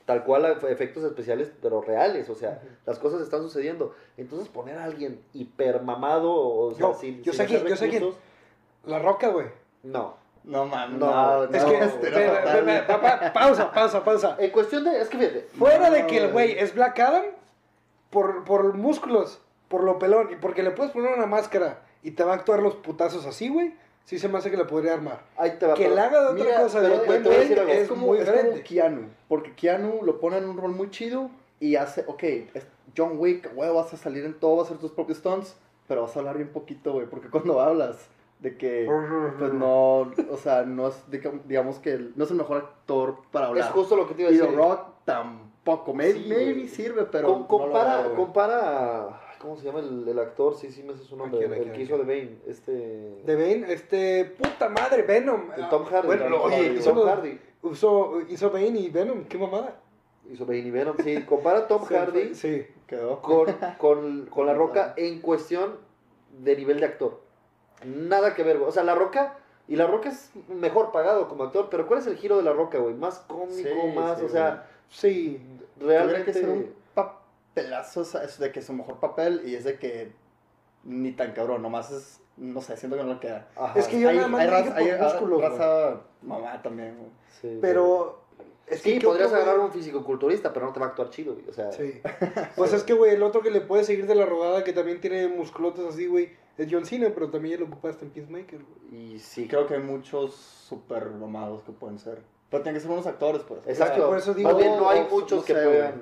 Speaker 2: tal cual efectos especiales, pero reales. O sea, las cosas están sucediendo. Entonces poner a alguien hipermamado, o sea,
Speaker 1: Yo-
Speaker 2: sin,
Speaker 1: yo
Speaker 2: sin
Speaker 1: sé quién, yo sé quién. La Roca, güey.
Speaker 2: No.
Speaker 3: No, mames.
Speaker 2: No,
Speaker 3: No,
Speaker 1: Es que,
Speaker 3: no,
Speaker 1: pa- pausa, pausa, pausa.
Speaker 2: En cuestión de, es que fíjate,
Speaker 1: Fuera de que el
Speaker 3: güey.
Speaker 1: güey es Black Adam, por, por músculos, por lo pelón, y porque le puedes poner una máscara y te va a actuar los putazos así, güey, sí se me hace que le podría armar.
Speaker 2: ahí te va.
Speaker 1: Que
Speaker 2: pero-
Speaker 1: le haga de otra
Speaker 3: Mira,
Speaker 1: cosa
Speaker 2: pero
Speaker 1: de
Speaker 2: te decir algo,
Speaker 1: es,
Speaker 3: es como,
Speaker 1: muy
Speaker 3: es como. Keanu. Porque Keanu lo pone en un rol muy chido y hace, ok, es John Wick, güey, vas a salir en todo, vas a hacer tus propios stunts, pero vas a hablar bien poquito, güey, porque cuando hablas de que, pues no, o sea, no es, diga- digamos que no es el mejor actor para
Speaker 2: Es
Speaker 3: hablar.
Speaker 2: justo lo que te iba a
Speaker 3: Y
Speaker 2: decir.
Speaker 3: The Rock tampoco, maybe,
Speaker 2: Sí,
Speaker 3: maybe sirve, pero
Speaker 2: Com-
Speaker 3: no lo
Speaker 2: compara, a- ¿Cómo se llama el, el actor? Sí, sí, me sé su nombre.
Speaker 1: ¿A quién, a
Speaker 2: el que hizo de? Bane. Este.
Speaker 1: De Bane, este, puta madre, Venom.
Speaker 2: de Tom Hardy.
Speaker 1: Bueno,
Speaker 2: Tom
Speaker 1: oye,
Speaker 2: Hardy,
Speaker 1: hizo,
Speaker 2: Tom Hardy.
Speaker 1: hizo, hizo Bane y Venom, qué mamada.
Speaker 2: Hizo Bane y Venom. Sí, compara a Tom Hardy
Speaker 1: Sí.
Speaker 3: Quedó.
Speaker 2: con, con, con La Roca en cuestión de nivel de actor. Nada que ver, güey. O sea, La Roca. Y La Roca es mejor pagado como actor, pero ¿cuál es el giro de La Roca, güey? Más cómico,
Speaker 3: Sí,
Speaker 2: más,
Speaker 3: sí,
Speaker 2: o sea,
Speaker 1: Sí.
Speaker 2: Realmente.
Speaker 3: que ser un sea, es de que es su mejor papel y es de que ni tan cabrón, nomás es, no sé, siento que no le queda.
Speaker 2: Ajá,
Speaker 1: Es que yo
Speaker 3: hay,
Speaker 1: nada más
Speaker 3: hay raza, hay
Speaker 1: músculos, güey.
Speaker 3: raza mamá también, güey.
Speaker 2: sí,
Speaker 1: Pero. Es
Speaker 2: Sí,
Speaker 1: ¿qué
Speaker 2: podrías
Speaker 1: otro,
Speaker 2: agarrar un fisicoculturista, pero no te va a actuar chido, güey. O sea,
Speaker 1: Sí. Pues es que, güey, el otro que le puede seguir de la rodada, que también tiene musculotes así, güey, es John Cena, pero también ya lo ocupaste en Peacemaker, güey.
Speaker 2: y
Speaker 3: Sí,
Speaker 2: sí.
Speaker 3: creo que hay muchos super mamados que pueden ser. Pero tienen que ser unos actores, pues.
Speaker 2: Exacto.
Speaker 1: por eso digo-
Speaker 2: Más bien, no hay muchos
Speaker 3: no
Speaker 2: que
Speaker 3: sé,
Speaker 2: puedan hacer.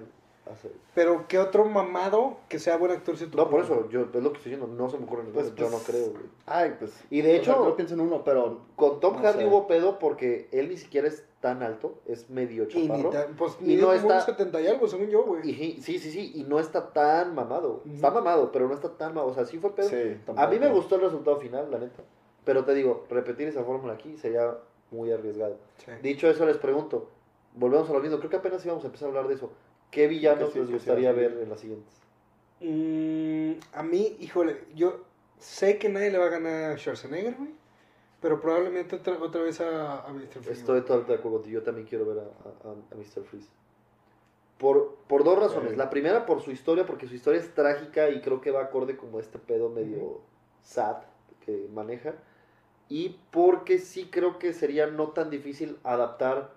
Speaker 1: Pero, ¿qué otro mamado que sea buen actor se te
Speaker 2: No, por eso, yo, es lo que estoy diciendo, no se me ocurre ninguno,
Speaker 3: Pues,
Speaker 2: yo
Speaker 3: pues,
Speaker 2: no creo, güey.
Speaker 3: Ay, pues.
Speaker 2: Y de hecho-
Speaker 3: no pienso en uno, pero.
Speaker 2: Con Tom
Speaker 3: No
Speaker 2: Hardy
Speaker 3: sé.
Speaker 2: hubo pedo porque él ni siquiera es tan alto, es medio
Speaker 1: Y ni
Speaker 2: chaparro.
Speaker 1: tan- pues
Speaker 2: Y no está-
Speaker 1: 70 y algo, según yo, güey.
Speaker 2: Sí, sí, sí, y no está tan mamado. Está mamado, pero no está tan mamado. O sea, sí fue pedo.
Speaker 3: Sí,
Speaker 2: A mí me gustó el resultado final, la neta. Pero te digo, repetir esa fórmula aquí sería muy arriesgado.
Speaker 1: Sí.
Speaker 2: Dicho eso, les pregunto, volvemos a lo mismo, creo que apenas íbamos a empezar a hablar de eso. ¿Qué villanos
Speaker 3: sí,
Speaker 2: les gustaría ver en las siguientes?
Speaker 1: Mm, a mí, híjole, yo sé que nadie le va a ganar a Schwarzenegger, güey. Pero probablemente otra, otra vez a, a Mr. Freeze.
Speaker 2: Estoy totalmente de acuerdo yo también quiero ver a, a- a Mr. Freeze. Por, por dos razones.
Speaker 3: Sí.
Speaker 2: La primera, por su historia, porque su historia es trágica y creo que va acorde como este pedo medio sad que maneja. Y porque sí creo que sería no tan difícil adaptar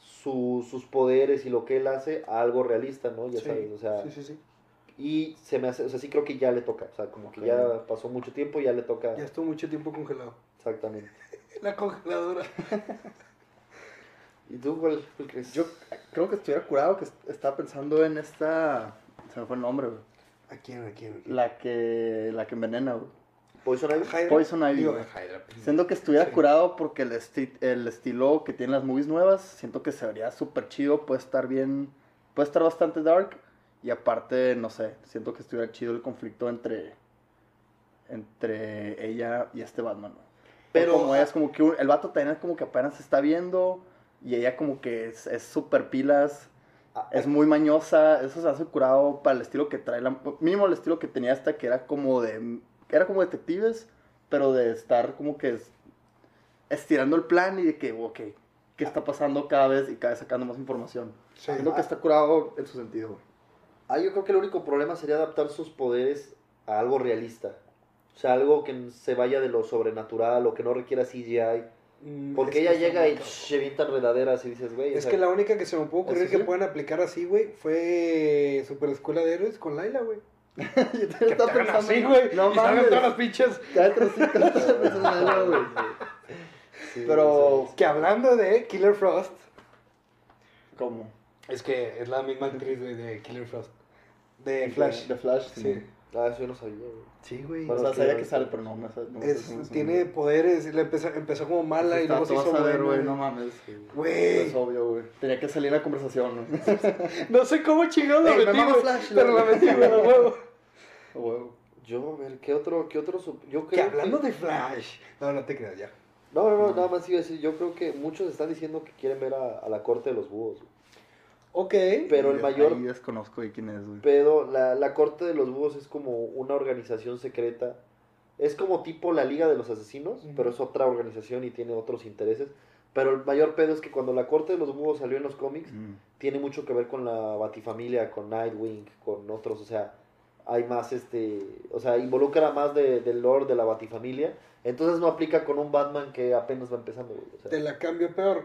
Speaker 2: su- sus poderes y lo que él hace a algo realista, ¿no? Ya
Speaker 1: Sí,
Speaker 2: sabes, o sea,
Speaker 1: sí, sí, sí.
Speaker 2: y se me hace, o sea, sí creo que ya le toca, o sea, como que ya pasó mucho tiempo, ya le toca,
Speaker 1: Ya estuvo mucho tiempo congelado.
Speaker 2: exactamente.
Speaker 1: La congeladora.
Speaker 2: ¿Y tú cuál, cuál crees?
Speaker 3: Yo creo que estuviera curado que est- estaba pensando en esta. Se me fue el nombre, güey.
Speaker 1: ¿A quién? ¿A quién? ¿A quién?
Speaker 3: La que, la que envenena, güey.
Speaker 2: Poison Ivy.
Speaker 1: Hydra.
Speaker 3: Poison Ivy,
Speaker 1: Digo. Hydra, pues.
Speaker 3: Siento que estuviera
Speaker 1: Sí.
Speaker 3: curado porque el, esti- el estilo que tienen las movies nuevas, siento que se vería súper chido, puede estar bien, puede estar bastante dark y aparte, no sé, siento que estuviera chido el conflicto entre, entre ella y este Batman. güey.
Speaker 2: Pero-
Speaker 3: como es como que un- el vato también es como que apenas se está viendo y ella como que es es súper pilas,
Speaker 2: Ah,
Speaker 3: es muy mañosa, eso se hace curado para el estilo que trae, la, mínimo el estilo que tenía esta que era como de, era como detectives, pero de estar como que es- estirando el plan y de que, ok, ¿qué está pasando cada vez y cada vez sacando más información?
Speaker 1: Sí.
Speaker 3: Siento que está curado en su sentido.
Speaker 2: Ah, yo creo que el único problema sería adaptar sus poderes a algo realista. O sea, algo que se vaya de lo sobrenatural o que no requiera CGI.
Speaker 1: Mm,
Speaker 2: Porque
Speaker 1: es
Speaker 2: ella llega y se avienta enredaderas y dices, güey.
Speaker 1: Es que la única que se me puede ocurrir
Speaker 3: ¿Eso
Speaker 1: que puedan aplicar así, güey, fue Super Escuela de Héroes con Laila, güey.
Speaker 3: Yo también estaba pensando.
Speaker 1: así, güey.
Speaker 3: No mames.
Speaker 1: todas las pinches.
Speaker 3: Cállate, sí, pensando güey.
Speaker 2: Sí,
Speaker 3: Pero.
Speaker 1: Que hablando de Killer Frost,
Speaker 3: ¿Cómo?
Speaker 1: es que es la misma actriz, güey, de Killer Frost. De Flash.
Speaker 3: De Flash,
Speaker 1: Sí.
Speaker 2: Ah, eso yo no sabía, güey.
Speaker 1: Sí, güey.
Speaker 3: O sea, sabía
Speaker 2: que-
Speaker 3: que sale, pero no no
Speaker 1: Es-
Speaker 3: se
Speaker 1: tiene poderes, le empezó, empezó como mala y luego se hizo
Speaker 3: a saber,
Speaker 1: buena.
Speaker 3: güey, no mames.
Speaker 1: Güey.
Speaker 3: Es obvio, güey. Tenía que salir la conversación, ¿no?
Speaker 1: No sé cómo chingado la metí, pero la metí, güey, a huevo.
Speaker 3: A huevo.
Speaker 2: Yo, a ver, ¿qué otro, qué otro? sup- Yo
Speaker 1: Que
Speaker 2: creo
Speaker 1: hablando de Flash. No, no te creas ya.
Speaker 2: No, no, no, nada más iba a decir, yo creo que muchos están diciendo que quieren ver a, a la corte de los búhos. güey.
Speaker 1: Ok.
Speaker 2: Pero el mayor
Speaker 3: Ahí desconozco de quién es, güey.
Speaker 2: Pero la, la corte de los búhos es como una organización secreta. Es como tipo la Liga de los Asesinos, pero es otra organización y tiene otros intereses. Pero el mayor pedo es que cuando la corte de los búhos salió en los cómics,
Speaker 3: Mm.
Speaker 2: tiene mucho que ver con la Batifamilia, con Nightwing, con otros, o sea, hay más este, o sea, involucra más de, del lore de la Batifamilia. Entonces no aplica con un Batman que apenas va empezando, güey. o sea.
Speaker 1: Te la cambio peor.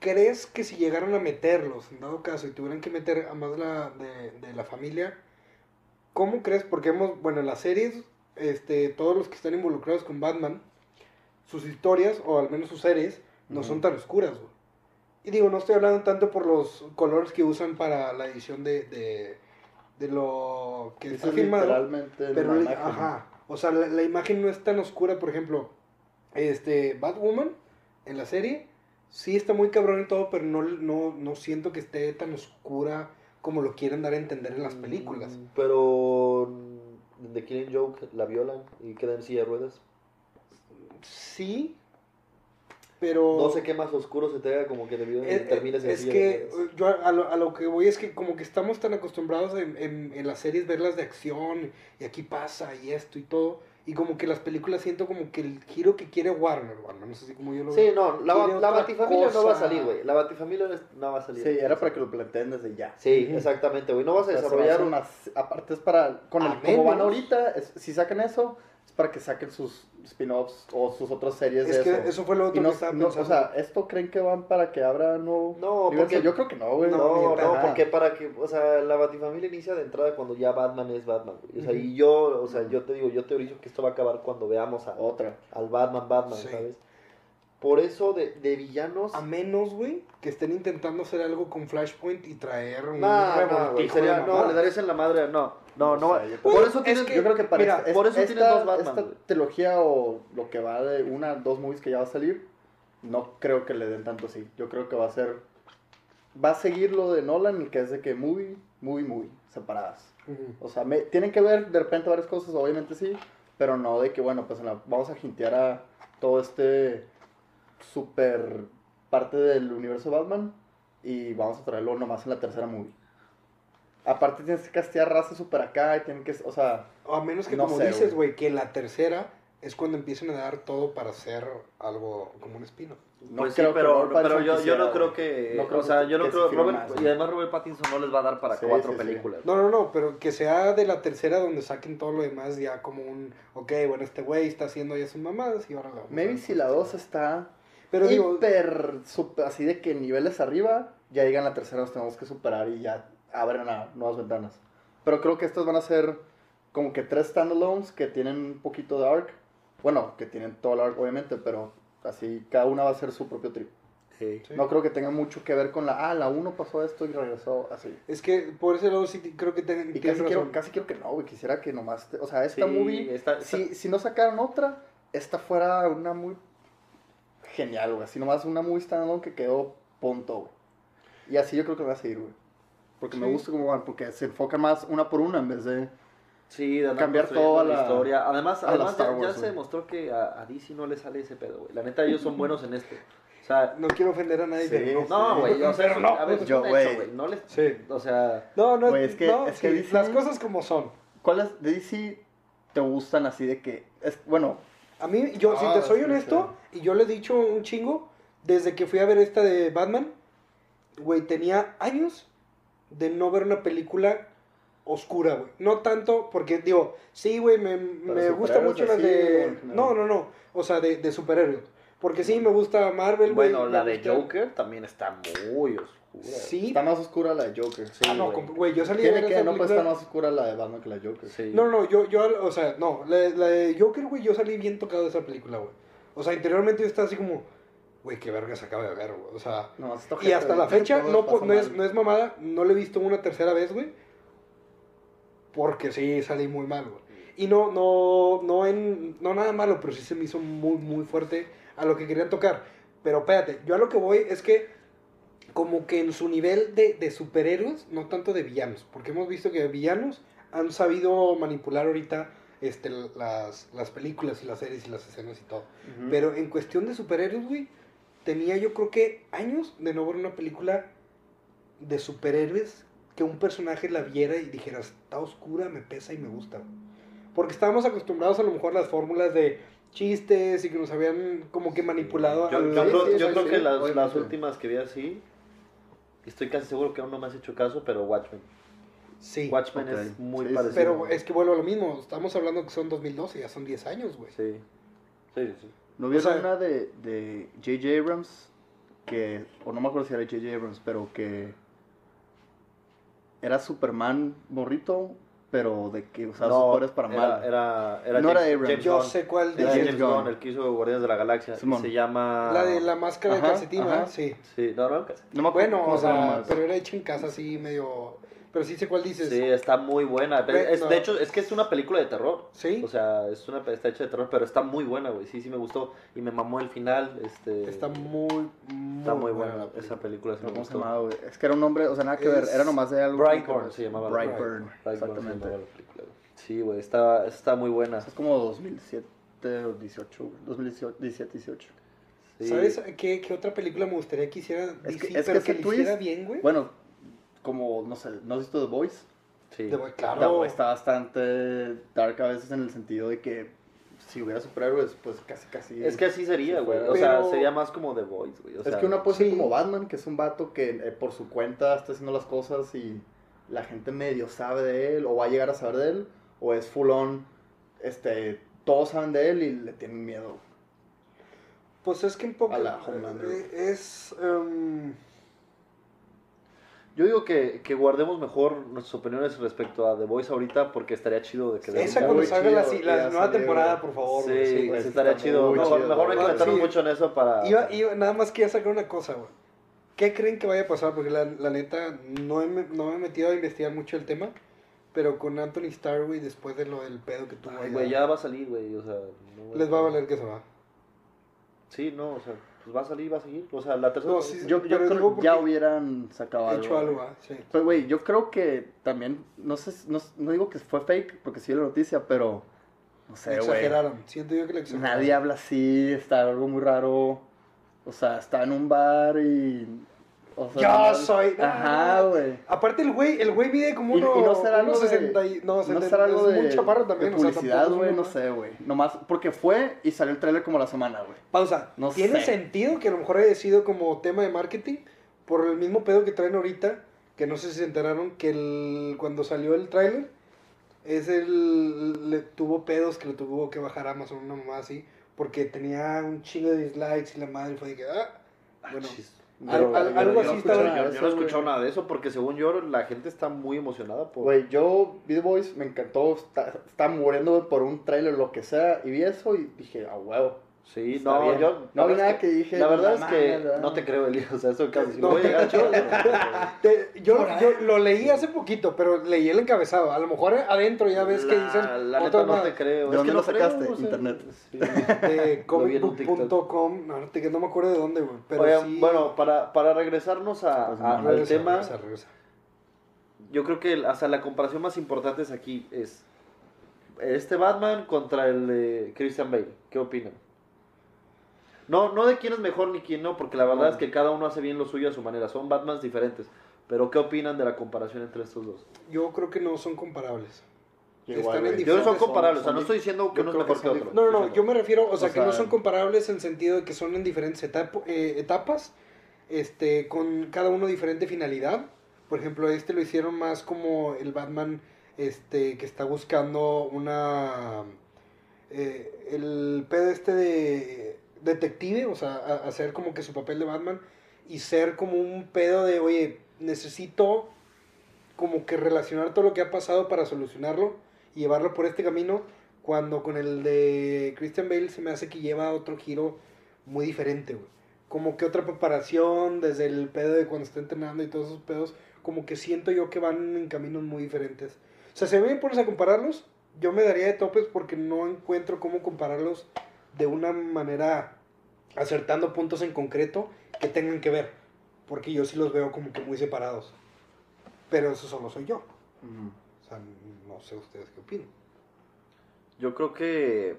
Speaker 1: ¿Crees que si llegaran a meterlos, en dado caso, y tuvieran que meter a más la, de, de la familia, ¿cómo crees? Porque hemos, bueno, en las series, este, todos los que están involucrados con Batman, sus historias, o al menos sus series, no son tan oscuras, güey. Y digo, no estoy hablando tanto por los colores que usan para la edición de, de, de lo que está
Speaker 3: es
Speaker 1: filmado.
Speaker 3: literalmente
Speaker 1: Pero,
Speaker 3: la
Speaker 1: la-
Speaker 3: imagen.
Speaker 1: ajá, o sea, la, la imagen no es tan oscura, por ejemplo, este, Batwoman en la serie, sí está muy cabrón y todo, pero no, no, no siento que esté tan oscura como lo quieren dar a entender en las películas.
Speaker 2: Mm, Pero mm, The Killing Joke la violan y queda en silla de ruedas.
Speaker 1: Sí, pero...
Speaker 2: No sé qué más oscuro se te haga como que debió
Speaker 1: Es,
Speaker 2: termines en
Speaker 1: es
Speaker 2: silla de
Speaker 1: que
Speaker 2: ruedas.
Speaker 1: yo a, a lo, a lo que voy es que como que estamos tan acostumbrados en, en, en las series verlas de acción y aquí pasa y esto y todo y como que las películas siento como que el giro que quiere Warner, o al menos así como yo lo
Speaker 2: Sí, no, la, la Batifamilia no va a salir, güey. La Batifamilia no- no va a salir.
Speaker 3: Sí, era para que lo planteen desde ya.
Speaker 2: Sí, exactamente, güey. No vas a
Speaker 3: O sea, se
Speaker 2: desarrollar
Speaker 3: va a
Speaker 2: una...
Speaker 3: hacer una- aparte es para, con el, como van ahorita, es- si sacan eso, es para que saquen sus spin-offs o sus otras series
Speaker 1: Es
Speaker 3: de
Speaker 1: que
Speaker 3: eso.
Speaker 1: eso fue lo otro
Speaker 3: no,
Speaker 1: que estaba
Speaker 3: no,
Speaker 1: pensando.
Speaker 3: o sea, ¿esto creen que van para que abra nuevo
Speaker 2: No, porque-
Speaker 3: Yo creo que no, güey.
Speaker 1: No,
Speaker 2: No, porque para que, o sea, la Batifamilia inicia de entrada cuando ya Batman es Batman, güey. O sea, y yo, o sea, yo te digo, yo teorizo que esto va a acabar cuando veamos a,
Speaker 3: Otra.
Speaker 2: al Batman, Batman,
Speaker 1: Sí.
Speaker 2: ¿sabes? Por eso de, de villanos...
Speaker 1: A menos, güey, que estén intentando hacer algo con Flashpoint y traer un
Speaker 2: No, no, güey,
Speaker 1: revoltijo
Speaker 2: sería, no, le darías en la madre, no, no, no,
Speaker 3: O sea, yo
Speaker 2: por eso
Speaker 1: es
Speaker 2: tienes,
Speaker 1: que-
Speaker 3: Yo creo que para
Speaker 1: mira,
Speaker 3: esta-
Speaker 2: por eso
Speaker 3: esta,
Speaker 2: tienes dos Batman,
Speaker 3: esta trilogía o lo que va de una, dos movies que ya va a salir, no creo que le den tanto así. Yo creo que va a ser, va a seguir lo de Nolan, el que es de que movie, movie, movie, separadas. O sea, me- tienen que ver de repente varias cosas, obviamente sí, pero no de que, bueno, pues la- vamos a jintear a todo este super parte del universo Batman y vamos a traerlo nomás en la tercera movie. Aparte tienes que castear raza super acá y tienen que, o sea,
Speaker 1: O a menos que
Speaker 3: No
Speaker 1: como
Speaker 3: sé,
Speaker 1: dices,
Speaker 3: güey.
Speaker 1: que en la tercera es cuando empiecen a dar todo para hacer algo como un espino.
Speaker 3: no
Speaker 4: pues sí,
Speaker 3: creo que
Speaker 4: pero,
Speaker 3: Robert
Speaker 4: pero yo, yo no creo que,
Speaker 3: No creo
Speaker 4: o sea,
Speaker 3: que-
Speaker 4: yo no
Speaker 3: que
Speaker 4: creo, Robert,
Speaker 3: más,
Speaker 4: y además Robert Pattinson no les va a dar para
Speaker 3: Sí,
Speaker 4: cuatro
Speaker 3: sí, sí.
Speaker 4: películas.
Speaker 1: No, no, no, pero que sea de la tercera donde saquen todo lo demás ya como un, ok, bueno, este güey está haciendo ya sus mamadas y ahora
Speaker 3: Maybe si la 2
Speaker 1: güey.
Speaker 3: está
Speaker 1: Pero digo,
Speaker 3: hiper, super, así de que niveles arriba, ya llegan la tercera, nos tenemos que superar y ya abren a nuevas ventanas. Pero creo que estos van a ser como que tres standalones que tienen un poquito de arc. Bueno, que tienen todo el arc, obviamente, pero así cada una va a ser su propio trip.
Speaker 2: Sí.
Speaker 1: Sí.
Speaker 3: No creo que tenga mucho que ver con la, ah, la 1 pasó esto y regresó así.
Speaker 1: es que por ese lado sí creo que ten-
Speaker 3: Y casi quiero, casi quiero que no, güey. Quisiera que nomás, te- o sea, esta
Speaker 4: Sí,
Speaker 3: movie,
Speaker 4: está-
Speaker 3: si, si no sacaran otra, esta fuera una muy genial, güey. Así nomás una muy standalone que quedó punto, güey. Y así yo creo que va a seguir, güey. Porque me
Speaker 1: Sí.
Speaker 3: gusta cómo van, porque se enfoca más una por una en vez de...
Speaker 4: Sí, de
Speaker 3: Cambiar toda
Speaker 4: la
Speaker 3: la-
Speaker 4: historia. Además,
Speaker 3: a la
Speaker 4: además ya, ya
Speaker 3: Wars,
Speaker 4: se
Speaker 3: güey.
Speaker 4: demostró que a, a DC no le sale ese pedo, güey. La neta, ellos son buenos en esto. O sea,
Speaker 1: No quiero ofender a nadie,
Speaker 3: Sí.
Speaker 1: pero no.
Speaker 4: no, güey. O sea,
Speaker 1: no.
Speaker 4: a ver,
Speaker 3: Yo, güey.
Speaker 4: No les,
Speaker 1: Sí.
Speaker 4: o sea,
Speaker 1: No, no,
Speaker 3: Güey, es que-
Speaker 1: no,
Speaker 3: es que
Speaker 1: sí,
Speaker 3: DC
Speaker 1: las cosas como son.
Speaker 3: ¿Cuáles de DC te gustan así de que... Es, bueno,
Speaker 1: A mí, yo, si
Speaker 3: Ah,
Speaker 1: te soy
Speaker 3: sí,
Speaker 1: honesto, y yo le he dicho un chingo, desde que fui a ver esta de Batman, güey, tenía años de no ver una película oscura, güey. No tanto, porque, digo, sí, güey, me, me gusta mucho las de... No, no, no, o sea, de, de superhéroes. Porque sí, me gusta Marvel, güey.
Speaker 2: Bueno, la de
Speaker 1: gusta-
Speaker 2: Joker también está muy oscura.
Speaker 1: Sí.
Speaker 3: Está más oscura la de Joker.
Speaker 2: Sí,
Speaker 1: ah, no,
Speaker 2: güey.
Speaker 1: yo salí de ver
Speaker 3: que,
Speaker 1: esa
Speaker 3: no
Speaker 1: película-
Speaker 3: estar más oscura la de Batman que la de Joker.
Speaker 2: Sí.
Speaker 1: No, no, yo, yo, o sea, no, la, la de Joker, güey, yo salí bien tocado de esa película, güey. O sea, interiormente yo estaba así como, güey, qué verga se acaba de ver, güey. O sea,
Speaker 3: No, está
Speaker 1: y hasta la fecha no, no, es, no es mamada, no lo he visto una tercera vez, güey. Porque sí salí muy mal, güey. Y no, no, no en, no nada malo, pero sí se me hizo muy, muy fuerte a lo que querían tocar. Pero espérate, yo a lo que voy es que como que en su nivel de, de superhéroes, no tanto de villanos, porque hemos visto que villanos han sabido manipular ahorita este, las, las películas y las series y las escenas y todo.
Speaker 5: Ujú.
Speaker 1: Pero en cuestión de superhéroes, güey, tenía yo creo que años de no ver una película de superhéroes que un personaje la viera y dijera, está oscura, me pesa y me gusta. Porque estábamos acostumbrados a lo mejor a las fórmulas de chistes y que nos habían como que manipulado.
Speaker 2: Yo,
Speaker 1: al-
Speaker 2: yo creo, yo creo que las, las últimas que vi así, estoy casi seguro que aún no me has hecho caso, pero Watchmen.
Speaker 1: Sí.
Speaker 2: Watchmen es muy
Speaker 3: sí,
Speaker 2: parecido.
Speaker 1: Pero es que vuelvo a lo mismo, estamos hablando que son 2012, ya son 10 años, güey.
Speaker 2: Sí, sí, sí.
Speaker 3: ¿No vieron
Speaker 1: O sea-
Speaker 3: una de, de J.J. Abrams? Que, o no me acuerdo si era J.J. Abrams, pero que era Superman morrito, pero de que usaba sus poderes para
Speaker 2: era,
Speaker 3: mal.
Speaker 2: Era, era
Speaker 3: No era
Speaker 2: James-
Speaker 3: Abrams.
Speaker 2: James
Speaker 1: Yo sé cuál
Speaker 2: Era
Speaker 1: dices.
Speaker 2: James
Speaker 3: Gunn.
Speaker 2: Gunn, el que hizo Guardianes de la Galaxia.
Speaker 3: Simón.
Speaker 2: Se llama...
Speaker 1: La de la máscara
Speaker 3: Ajá,
Speaker 1: de calcetín,
Speaker 3: ajá.
Speaker 1: Sí.
Speaker 2: Sí, no, no.
Speaker 3: No me acuerdo
Speaker 1: Bueno, o sea, pero era hecha en casa así medio... Pero sí sé cuál dices.
Speaker 2: Sí, está muy buena. Es-
Speaker 1: no.
Speaker 2: De hecho, es que es una película de terror.
Speaker 1: ¿Sí?
Speaker 2: O sea, es una, está hecha de terror, pero está muy buena, güey. Sí, sí me gustó. Y me mamó el final. Este,
Speaker 1: Está muy, muy,
Speaker 2: está muy buena, esa
Speaker 1: película.
Speaker 2: Sí
Speaker 3: Pero
Speaker 2: me
Speaker 3: ¿Cómo se
Speaker 2: gustó.
Speaker 3: llamaba, güey? Es que era un nombre, o sea, nada que ver, era nomás de algo.
Speaker 2: Brightburn se llamaba. la
Speaker 3: Brightburn,
Speaker 2: película. Brightburn se
Speaker 3: exactamente.
Speaker 2: película, güey. Sí, güey, está, está muy buena.
Speaker 3: Es como 2007 o 18, güey. 2018, 17, 18.
Speaker 2: Sí.
Speaker 1: ¿Sabes qué, qué otra película me gustaría que hiciera
Speaker 3: Es que-
Speaker 1: DC,
Speaker 3: es que
Speaker 1: pero que,
Speaker 3: twist-
Speaker 1: hiciera bien, güey?
Speaker 3: Bueno, como, no sé, ¿no has visto The Voice?
Speaker 2: Sí.
Speaker 1: Claro.
Speaker 3: The Voice está bastante dark a veces en el sentido de que si hubiera superhéroes, pues casi, casi...
Speaker 2: Es que así sería,
Speaker 3: se
Speaker 2: güey. O sea, sería más como The Voice, güey. O
Speaker 3: es
Speaker 2: sea,
Speaker 3: que una ser
Speaker 1: sí.
Speaker 3: como Batman, que es un vato que eh, por su cuenta está haciendo las cosas y la gente medio sabe de él o va a llegar a saber de él, o es full on, este, todos saben de él y le tienen miedo.
Speaker 1: Pues es que un poco...
Speaker 3: A la Homelander.
Speaker 1: eh, Es... em,
Speaker 2: Yo digo que, que guardemos mejor nuestras opiniones respecto a The Voice ahorita porque estaría chido de que
Speaker 1: esa
Speaker 3: Está
Speaker 1: cuando salga la, la nueva
Speaker 3: salió,
Speaker 1: temporada, por favor.
Speaker 2: Sí,
Speaker 1: sí,
Speaker 2: sí estaría chido. Mejor,
Speaker 3: chido.
Speaker 2: mejor no hay que
Speaker 1: sí.
Speaker 2: mucho en eso para...
Speaker 1: Iba, iba- nada más quería sacar una cosa, güey. ¿Qué creen que vaya a pasar? Porque la, la neta, no, he me- no me he metido a investigar mucho el tema. Pero con Anthony Starr, güey, después de lo del pedo que tuvo
Speaker 2: Ay, güey, ya va a salir, güey. O sea, no,
Speaker 1: les va a valer que se va.
Speaker 2: Sí, no, o sea, pues va a salir, va a seguir. O sea, la tercera.
Speaker 1: No, sí,
Speaker 3: Yo, yo creo que ya hubieran sacado algo.
Speaker 1: Hecho algo, ah, sí.
Speaker 3: Pues, güey, yo creo que también, no sé, no, no digo que fue fake, porque sí la noticia, pero, no sé, güey.
Speaker 1: exageraron. Siento yo que le exageraron.
Speaker 3: Nadie habla así, está algo muy raro. O sea, está en un bar y... O sea,
Speaker 1: Yo soy-
Speaker 3: Ajá, güey.
Speaker 1: Aparte el güey, el güey mide como
Speaker 3: Y, y
Speaker 1: uno,
Speaker 3: no será algo
Speaker 1: unos
Speaker 3: de,
Speaker 1: 60 y, no,
Speaker 3: no
Speaker 1: 70,
Speaker 3: será algo de,
Speaker 1: muy chaparro también,
Speaker 3: de
Speaker 1: o sea,
Speaker 3: publicidad,
Speaker 1: tampoco es
Speaker 3: güey, no sé, güey. Nomás porque fue y salió el trailer como la semana, güey.
Speaker 1: Pausa.
Speaker 3: No
Speaker 1: ¿Tiene
Speaker 3: sé.
Speaker 1: sentido que a lo mejor haya sido como tema de marketing? Por el mismo pedo que traen ahorita, que no sé si se enteraron que el, cuando salió el tráiler, es el, le tuvo pedos que le tuvo que bajar Amazon, una mamá así, porque tenía un chingo de dislikes y la madre fue de que, ah, bueno,
Speaker 2: chis.
Speaker 1: Al- al-
Speaker 3: yo-
Speaker 1: algo
Speaker 3: yo
Speaker 1: así
Speaker 3: no
Speaker 1: estaba-
Speaker 2: Yo, yo no he escuchado nada de eso porque según yo la gente está muy emocionada por...
Speaker 3: Güey, yo The Voice, me encantó, está, estaba muriendo por un trailer, lo que sea, y vi eso y dije, a huevo.
Speaker 2: Sí,
Speaker 3: Está
Speaker 2: no,
Speaker 3: bien.
Speaker 2: yo...
Speaker 3: No vi nada
Speaker 2: es
Speaker 3: que dije,
Speaker 2: La verdad
Speaker 3: "No
Speaker 2: es que
Speaker 3: mames, ¿verdad?".
Speaker 2: no te creo, Eli. O sea, eso casi... Si
Speaker 1: No.
Speaker 2: voy a llegar a Chivas,
Speaker 1: Te- yo, yo lo leí hace poquito, pero leí el encabezado. A lo mejor adentro ya ves que
Speaker 2: la-
Speaker 1: dicen
Speaker 2: La neta no
Speaker 1: más.
Speaker 2: te creo.
Speaker 3: ¿De
Speaker 2: es
Speaker 3: dónde
Speaker 2: que
Speaker 3: lo
Speaker 2: no creo,
Speaker 3: sacaste?
Speaker 2: o sea,
Speaker 3: Internet.
Speaker 2: sí.
Speaker 1: comicbook.com, no, te- no me acuerdo de dónde, güey. Pero
Speaker 2: Oye,
Speaker 1: sí.
Speaker 2: bueno, para, para regresarnos a,
Speaker 3: Pues,
Speaker 2: a-
Speaker 3: no,
Speaker 2: al
Speaker 1: Regresa,
Speaker 2: tema,
Speaker 1: regresa, regresa.
Speaker 2: yo creo que hasta la comparación más importante es aquí es este Batman contra el de Christian Bale. ¿Qué opinan? No, no de quién es mejor ni quién no, porque la verdad
Speaker 3: No.
Speaker 2: es que cada uno hace bien lo suyo a su manera. Son Batmans diferentes. Pero ¿qué opinan de la comparación entre estos dos?
Speaker 1: Yo creo que no son comparables.
Speaker 3: Igual,
Speaker 1: Están en.
Speaker 2: Yo no son
Speaker 1: son-
Speaker 2: comparables, o sea, no estoy diciendo que uno es
Speaker 3: que
Speaker 2: mejor que
Speaker 3: son
Speaker 2: otro.
Speaker 1: No, no, no, yo me refiero, o sea, que no son comparables en sentido de que son en diferentes eh, etapas, este, con cada uno diferente finalidad. Por ejemplo, este lo hicieron más como el Batman, este, que está buscando una, eh, el pedo este de detective, o sea, hacer como que su papel de Batman y ser como un pedo de, oye, necesito como que relacionar todo lo que ha pasado para solucionarlo y llevarlo por este camino, cuando con el de Christian Bale se me hace que lleva otro giro muy diferente, güey. Como que otra preparación, desde el pedo de cuando está entrenando y todos esos pedos, como que siento yo que van en caminos muy diferentes. O sea, si me pones a compararlos, yo me daría de topes porque no encuentro cómo compararlos de una manera acertando puntos en concreto que tengan que ver. Porque yo sí los veo como que muy separados. Pero eso solo soy yo. O sea, no sé ustedes qué opinan.
Speaker 2: Yo creo que,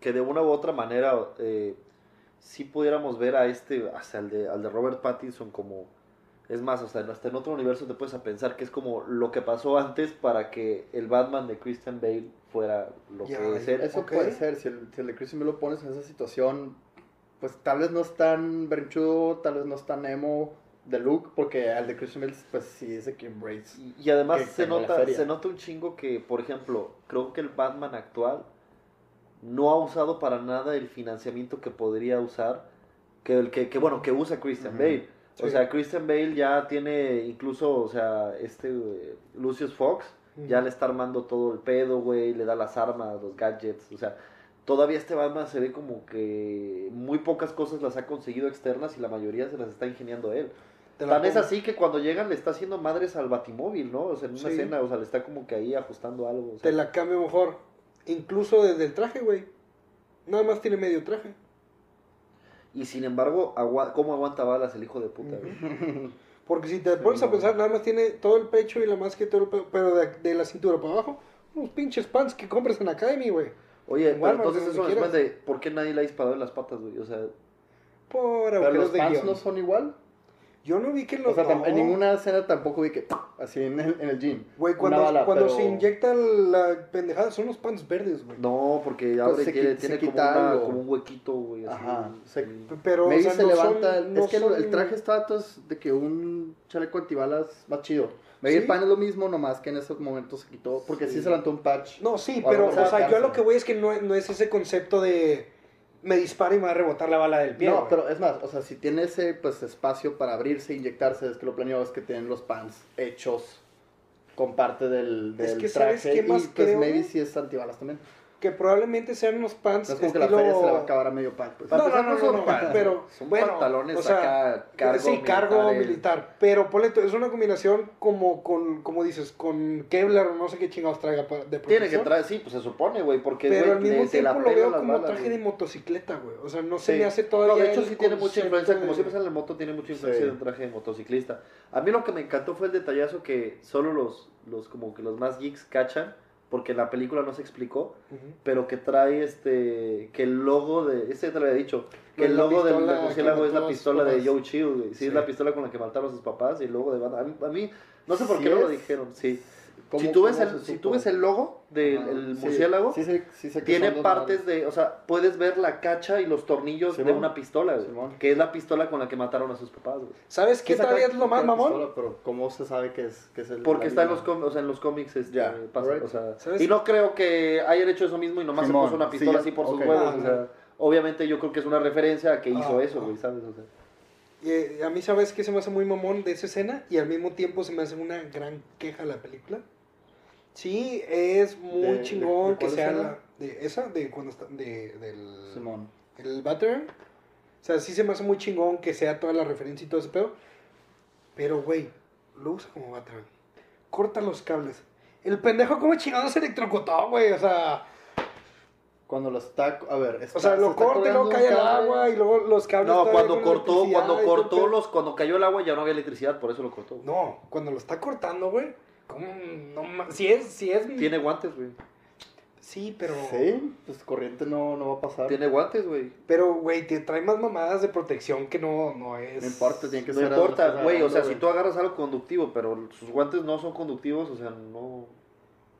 Speaker 2: que de una u otra manera eh, sí pudiéramos ver a este, hasta el de, al de Robert Pattinson como... Es más, hasta, en- hasta en otro universo te puedes a pensar que es como lo que pasó antes para que el Batman de Christian Bale fuera lo que es él.
Speaker 3: Eso puede ser, si el, si el de Christian Bale lo pones en esa situación, pues tal vez no es tan berrinchudo, tal vez no es tan emo de look, porque al de Christian Bale, pues sí es de que embrace.
Speaker 2: Y, y además
Speaker 3: que
Speaker 2: se nota, se nota un chingo que, por ejemplo, creo que el Batman actual no ha usado para nada el financiamiento que podría usar, que el que, que bueno, que usa Christian. Bale. O sea, Christian Bale ya tiene incluso, o sea, este eh, Lucius Fox ya le está armando todo el pedo, güey, le da las armas, los gadgets, o sea, todavía este Batman se ve como que muy pocas cosas las ha conseguido externas y la mayoría se las está ingeniando él. Tan es así que cuando llegan le está haciendo madres al batimóvil, ¿no? O sea, en una
Speaker 1: Sí.
Speaker 2: escena, o sea, le está como que ahí ajustando algo. o sea.
Speaker 1: Te la cambio mejor. Incluso desde el traje, güey. Nada más tiene medio traje.
Speaker 2: Y sin embargo, ¿cómo aguanta balas el hijo de puta? güey?
Speaker 1: Porque si te pones a pensar, nada más tiene todo el pecho y la máscara y todo el pedo, pero de, de la cintura para abajo, unos pinches pants que compras en Academy, güey.
Speaker 2: Oye,
Speaker 1: En
Speaker 2: pero
Speaker 1: Walmart,
Speaker 2: entonces eso sorprende, ¿por qué nadie le ha disparado en las patas, güey? O sea,
Speaker 1: Por
Speaker 3: Pero los
Speaker 1: de guion.
Speaker 3: no son igual.
Speaker 1: Yo no vi que los...
Speaker 3: O sea, en ninguna escena tampoco vi que así en el, en el gym.
Speaker 1: Güey, cuando,
Speaker 3: bala,
Speaker 1: cuando
Speaker 3: pero-
Speaker 1: se inyecta la pendejada son los pants verdes, güey.
Speaker 2: no, porque abre,
Speaker 3: Pues se
Speaker 2: tiene, tiene como, una- como un huequito, güey.
Speaker 3: Ajá, se-.
Speaker 1: Pero, o sea,
Speaker 3: se
Speaker 1: no
Speaker 3: levanta.
Speaker 1: son- no
Speaker 3: es que el- el
Speaker 1: son-
Speaker 3: traje está es de que un chaleco antibalas más chido. Maybe
Speaker 1: Sí.
Speaker 3: el pan es lo mismo, nomás que en ese momento se quitó. Porque sí,
Speaker 2: Sí.
Speaker 3: se levantó un patch.
Speaker 1: No, sí,
Speaker 3: O
Speaker 1: pero, o
Speaker 3: mejor
Speaker 1: sea, yo a lo que voy es que no, no es ese concepto de me dispara y me va a rebotar la bala del pie.
Speaker 3: no, pero es más, o sea, si tiene ese pues espacio para abrirse inyectarse, es que lo planeó, es que tienen los pants hechos con parte del,
Speaker 1: Es
Speaker 3: del
Speaker 1: que, ¿sabes
Speaker 3: traje.
Speaker 1: qué más
Speaker 3: y pues
Speaker 1: creo?
Speaker 3: maybe sí es antibalas también.
Speaker 1: Que probablemente sean unos pants
Speaker 3: No es como que
Speaker 1: estilo...
Speaker 3: la feria se le va a acabar a medio pack. Pues.
Speaker 1: No, no, no,
Speaker 2: no
Speaker 1: no, pero
Speaker 2: son
Speaker 1: bueno,
Speaker 2: pantalones
Speaker 1: o sea,
Speaker 2: acá, cargo
Speaker 1: sí, cargo
Speaker 2: militares.
Speaker 1: militar, pero Poleto, es una combinación como con, como dices, con Kevlar o no sé qué chingados traiga de
Speaker 2: Tiene que
Speaker 1: protección,
Speaker 2: traer, sí, pues se supone, güey, porque
Speaker 1: pero
Speaker 2: güey,
Speaker 1: al mismo
Speaker 2: la
Speaker 1: tiempo lo veo como
Speaker 2: balas,
Speaker 1: traje de motocicleta, güey, o sea, no se
Speaker 2: Sí.
Speaker 1: me hace todavía
Speaker 2: No, de hecho sí tiene mucha influencia, como
Speaker 1: de-
Speaker 2: siempre sale en la moto, tiene mucha influencia
Speaker 3: Sí.
Speaker 2: de un traje de motociclista. A mí lo que me encantó fue el detallazo que solo los, los como que los más geeks cachan, porque la película no se explicó, pero que trae este, que el logo de, ya te lo había dicho, que
Speaker 1: de
Speaker 2: el logo del del murciélago es la pistola de. Joe Chill. Sí,
Speaker 1: Sí.
Speaker 2: es la pistola con la que mataron a sus papás y el logo de Batman. A mí, a mí no sé por
Speaker 3: ¿Sí
Speaker 2: qué no lo dijeron, sí.
Speaker 3: ¿Cómo-
Speaker 2: Si tú, ves el, si tú ves el logo del
Speaker 3: Ajá,
Speaker 2: el
Speaker 3: sí,
Speaker 2: murciélago,
Speaker 3: sí sé- sí sé que
Speaker 2: tiene partes de, o sea, puedes ver la cacha y los tornillos de una pistola, güey,
Speaker 3: Simón.
Speaker 2: que es la pistola con la que mataron a sus papás, güey.
Speaker 1: ¿Sabes qué todavía es lo más mamón?
Speaker 3: pistola, pero ¿cómo se sabe que es, que es el
Speaker 2: Porque está en los, com- o sea, en los cómics, este, pasa, o sea, y no creo que hayan hecho eso mismo y nomás
Speaker 3: Simón,
Speaker 2: se puso una pistola así por sus huevos,
Speaker 1: Ah,
Speaker 2: o sea, obviamente yo creo que es una referencia a que hizo
Speaker 1: Ah,
Speaker 2: eso, güey, ¿sabes? O sea,
Speaker 1: Y, eh, a mí, ¿sabes qué se me hace muy mamón de esa escena? Y al mismo tiempo se me hace una gran queja la película. Sí, es muy
Speaker 3: ¿De- de-
Speaker 1: chingón
Speaker 3: de
Speaker 1: que sea la... De esa, de cuando está... De, del...
Speaker 3: Simón.
Speaker 1: El Batman. O sea, sí se me hace muy chingón que sea toda la referencia y todo ese pedo. Pero, güey, lo usa como Batman. Corta los cables. El pendejo como chingado se electrocutó, güey. O sea,
Speaker 3: Cuando lo está, a ver, está-
Speaker 1: o sea,
Speaker 3: se
Speaker 1: lo corta y luego cae
Speaker 3: cable.
Speaker 1: agua y luego los cables.
Speaker 2: no, cuando cortó, cuando
Speaker 1: el
Speaker 2: cortó los, cuando cayó el agua ya no había electricidad, por eso lo cortó.
Speaker 1: No, cuando lo está cortando, güey. ¿Cómo? No Si es, si es.
Speaker 2: Tiene guantes, güey.
Speaker 1: Sí, pero.
Speaker 3: Sí, pues corriente no, no va a pasar.
Speaker 2: Tiene guantes, güey.
Speaker 1: Pero, güey, te trae más mamadas de protección que no, no es.
Speaker 3: No importa, tiene que
Speaker 2: No
Speaker 3: ser.
Speaker 2: importa,
Speaker 3: algo
Speaker 2: güey, o sea, si tú agarras algo conductivo, pero sus guantes no son conductivos, o sea, no...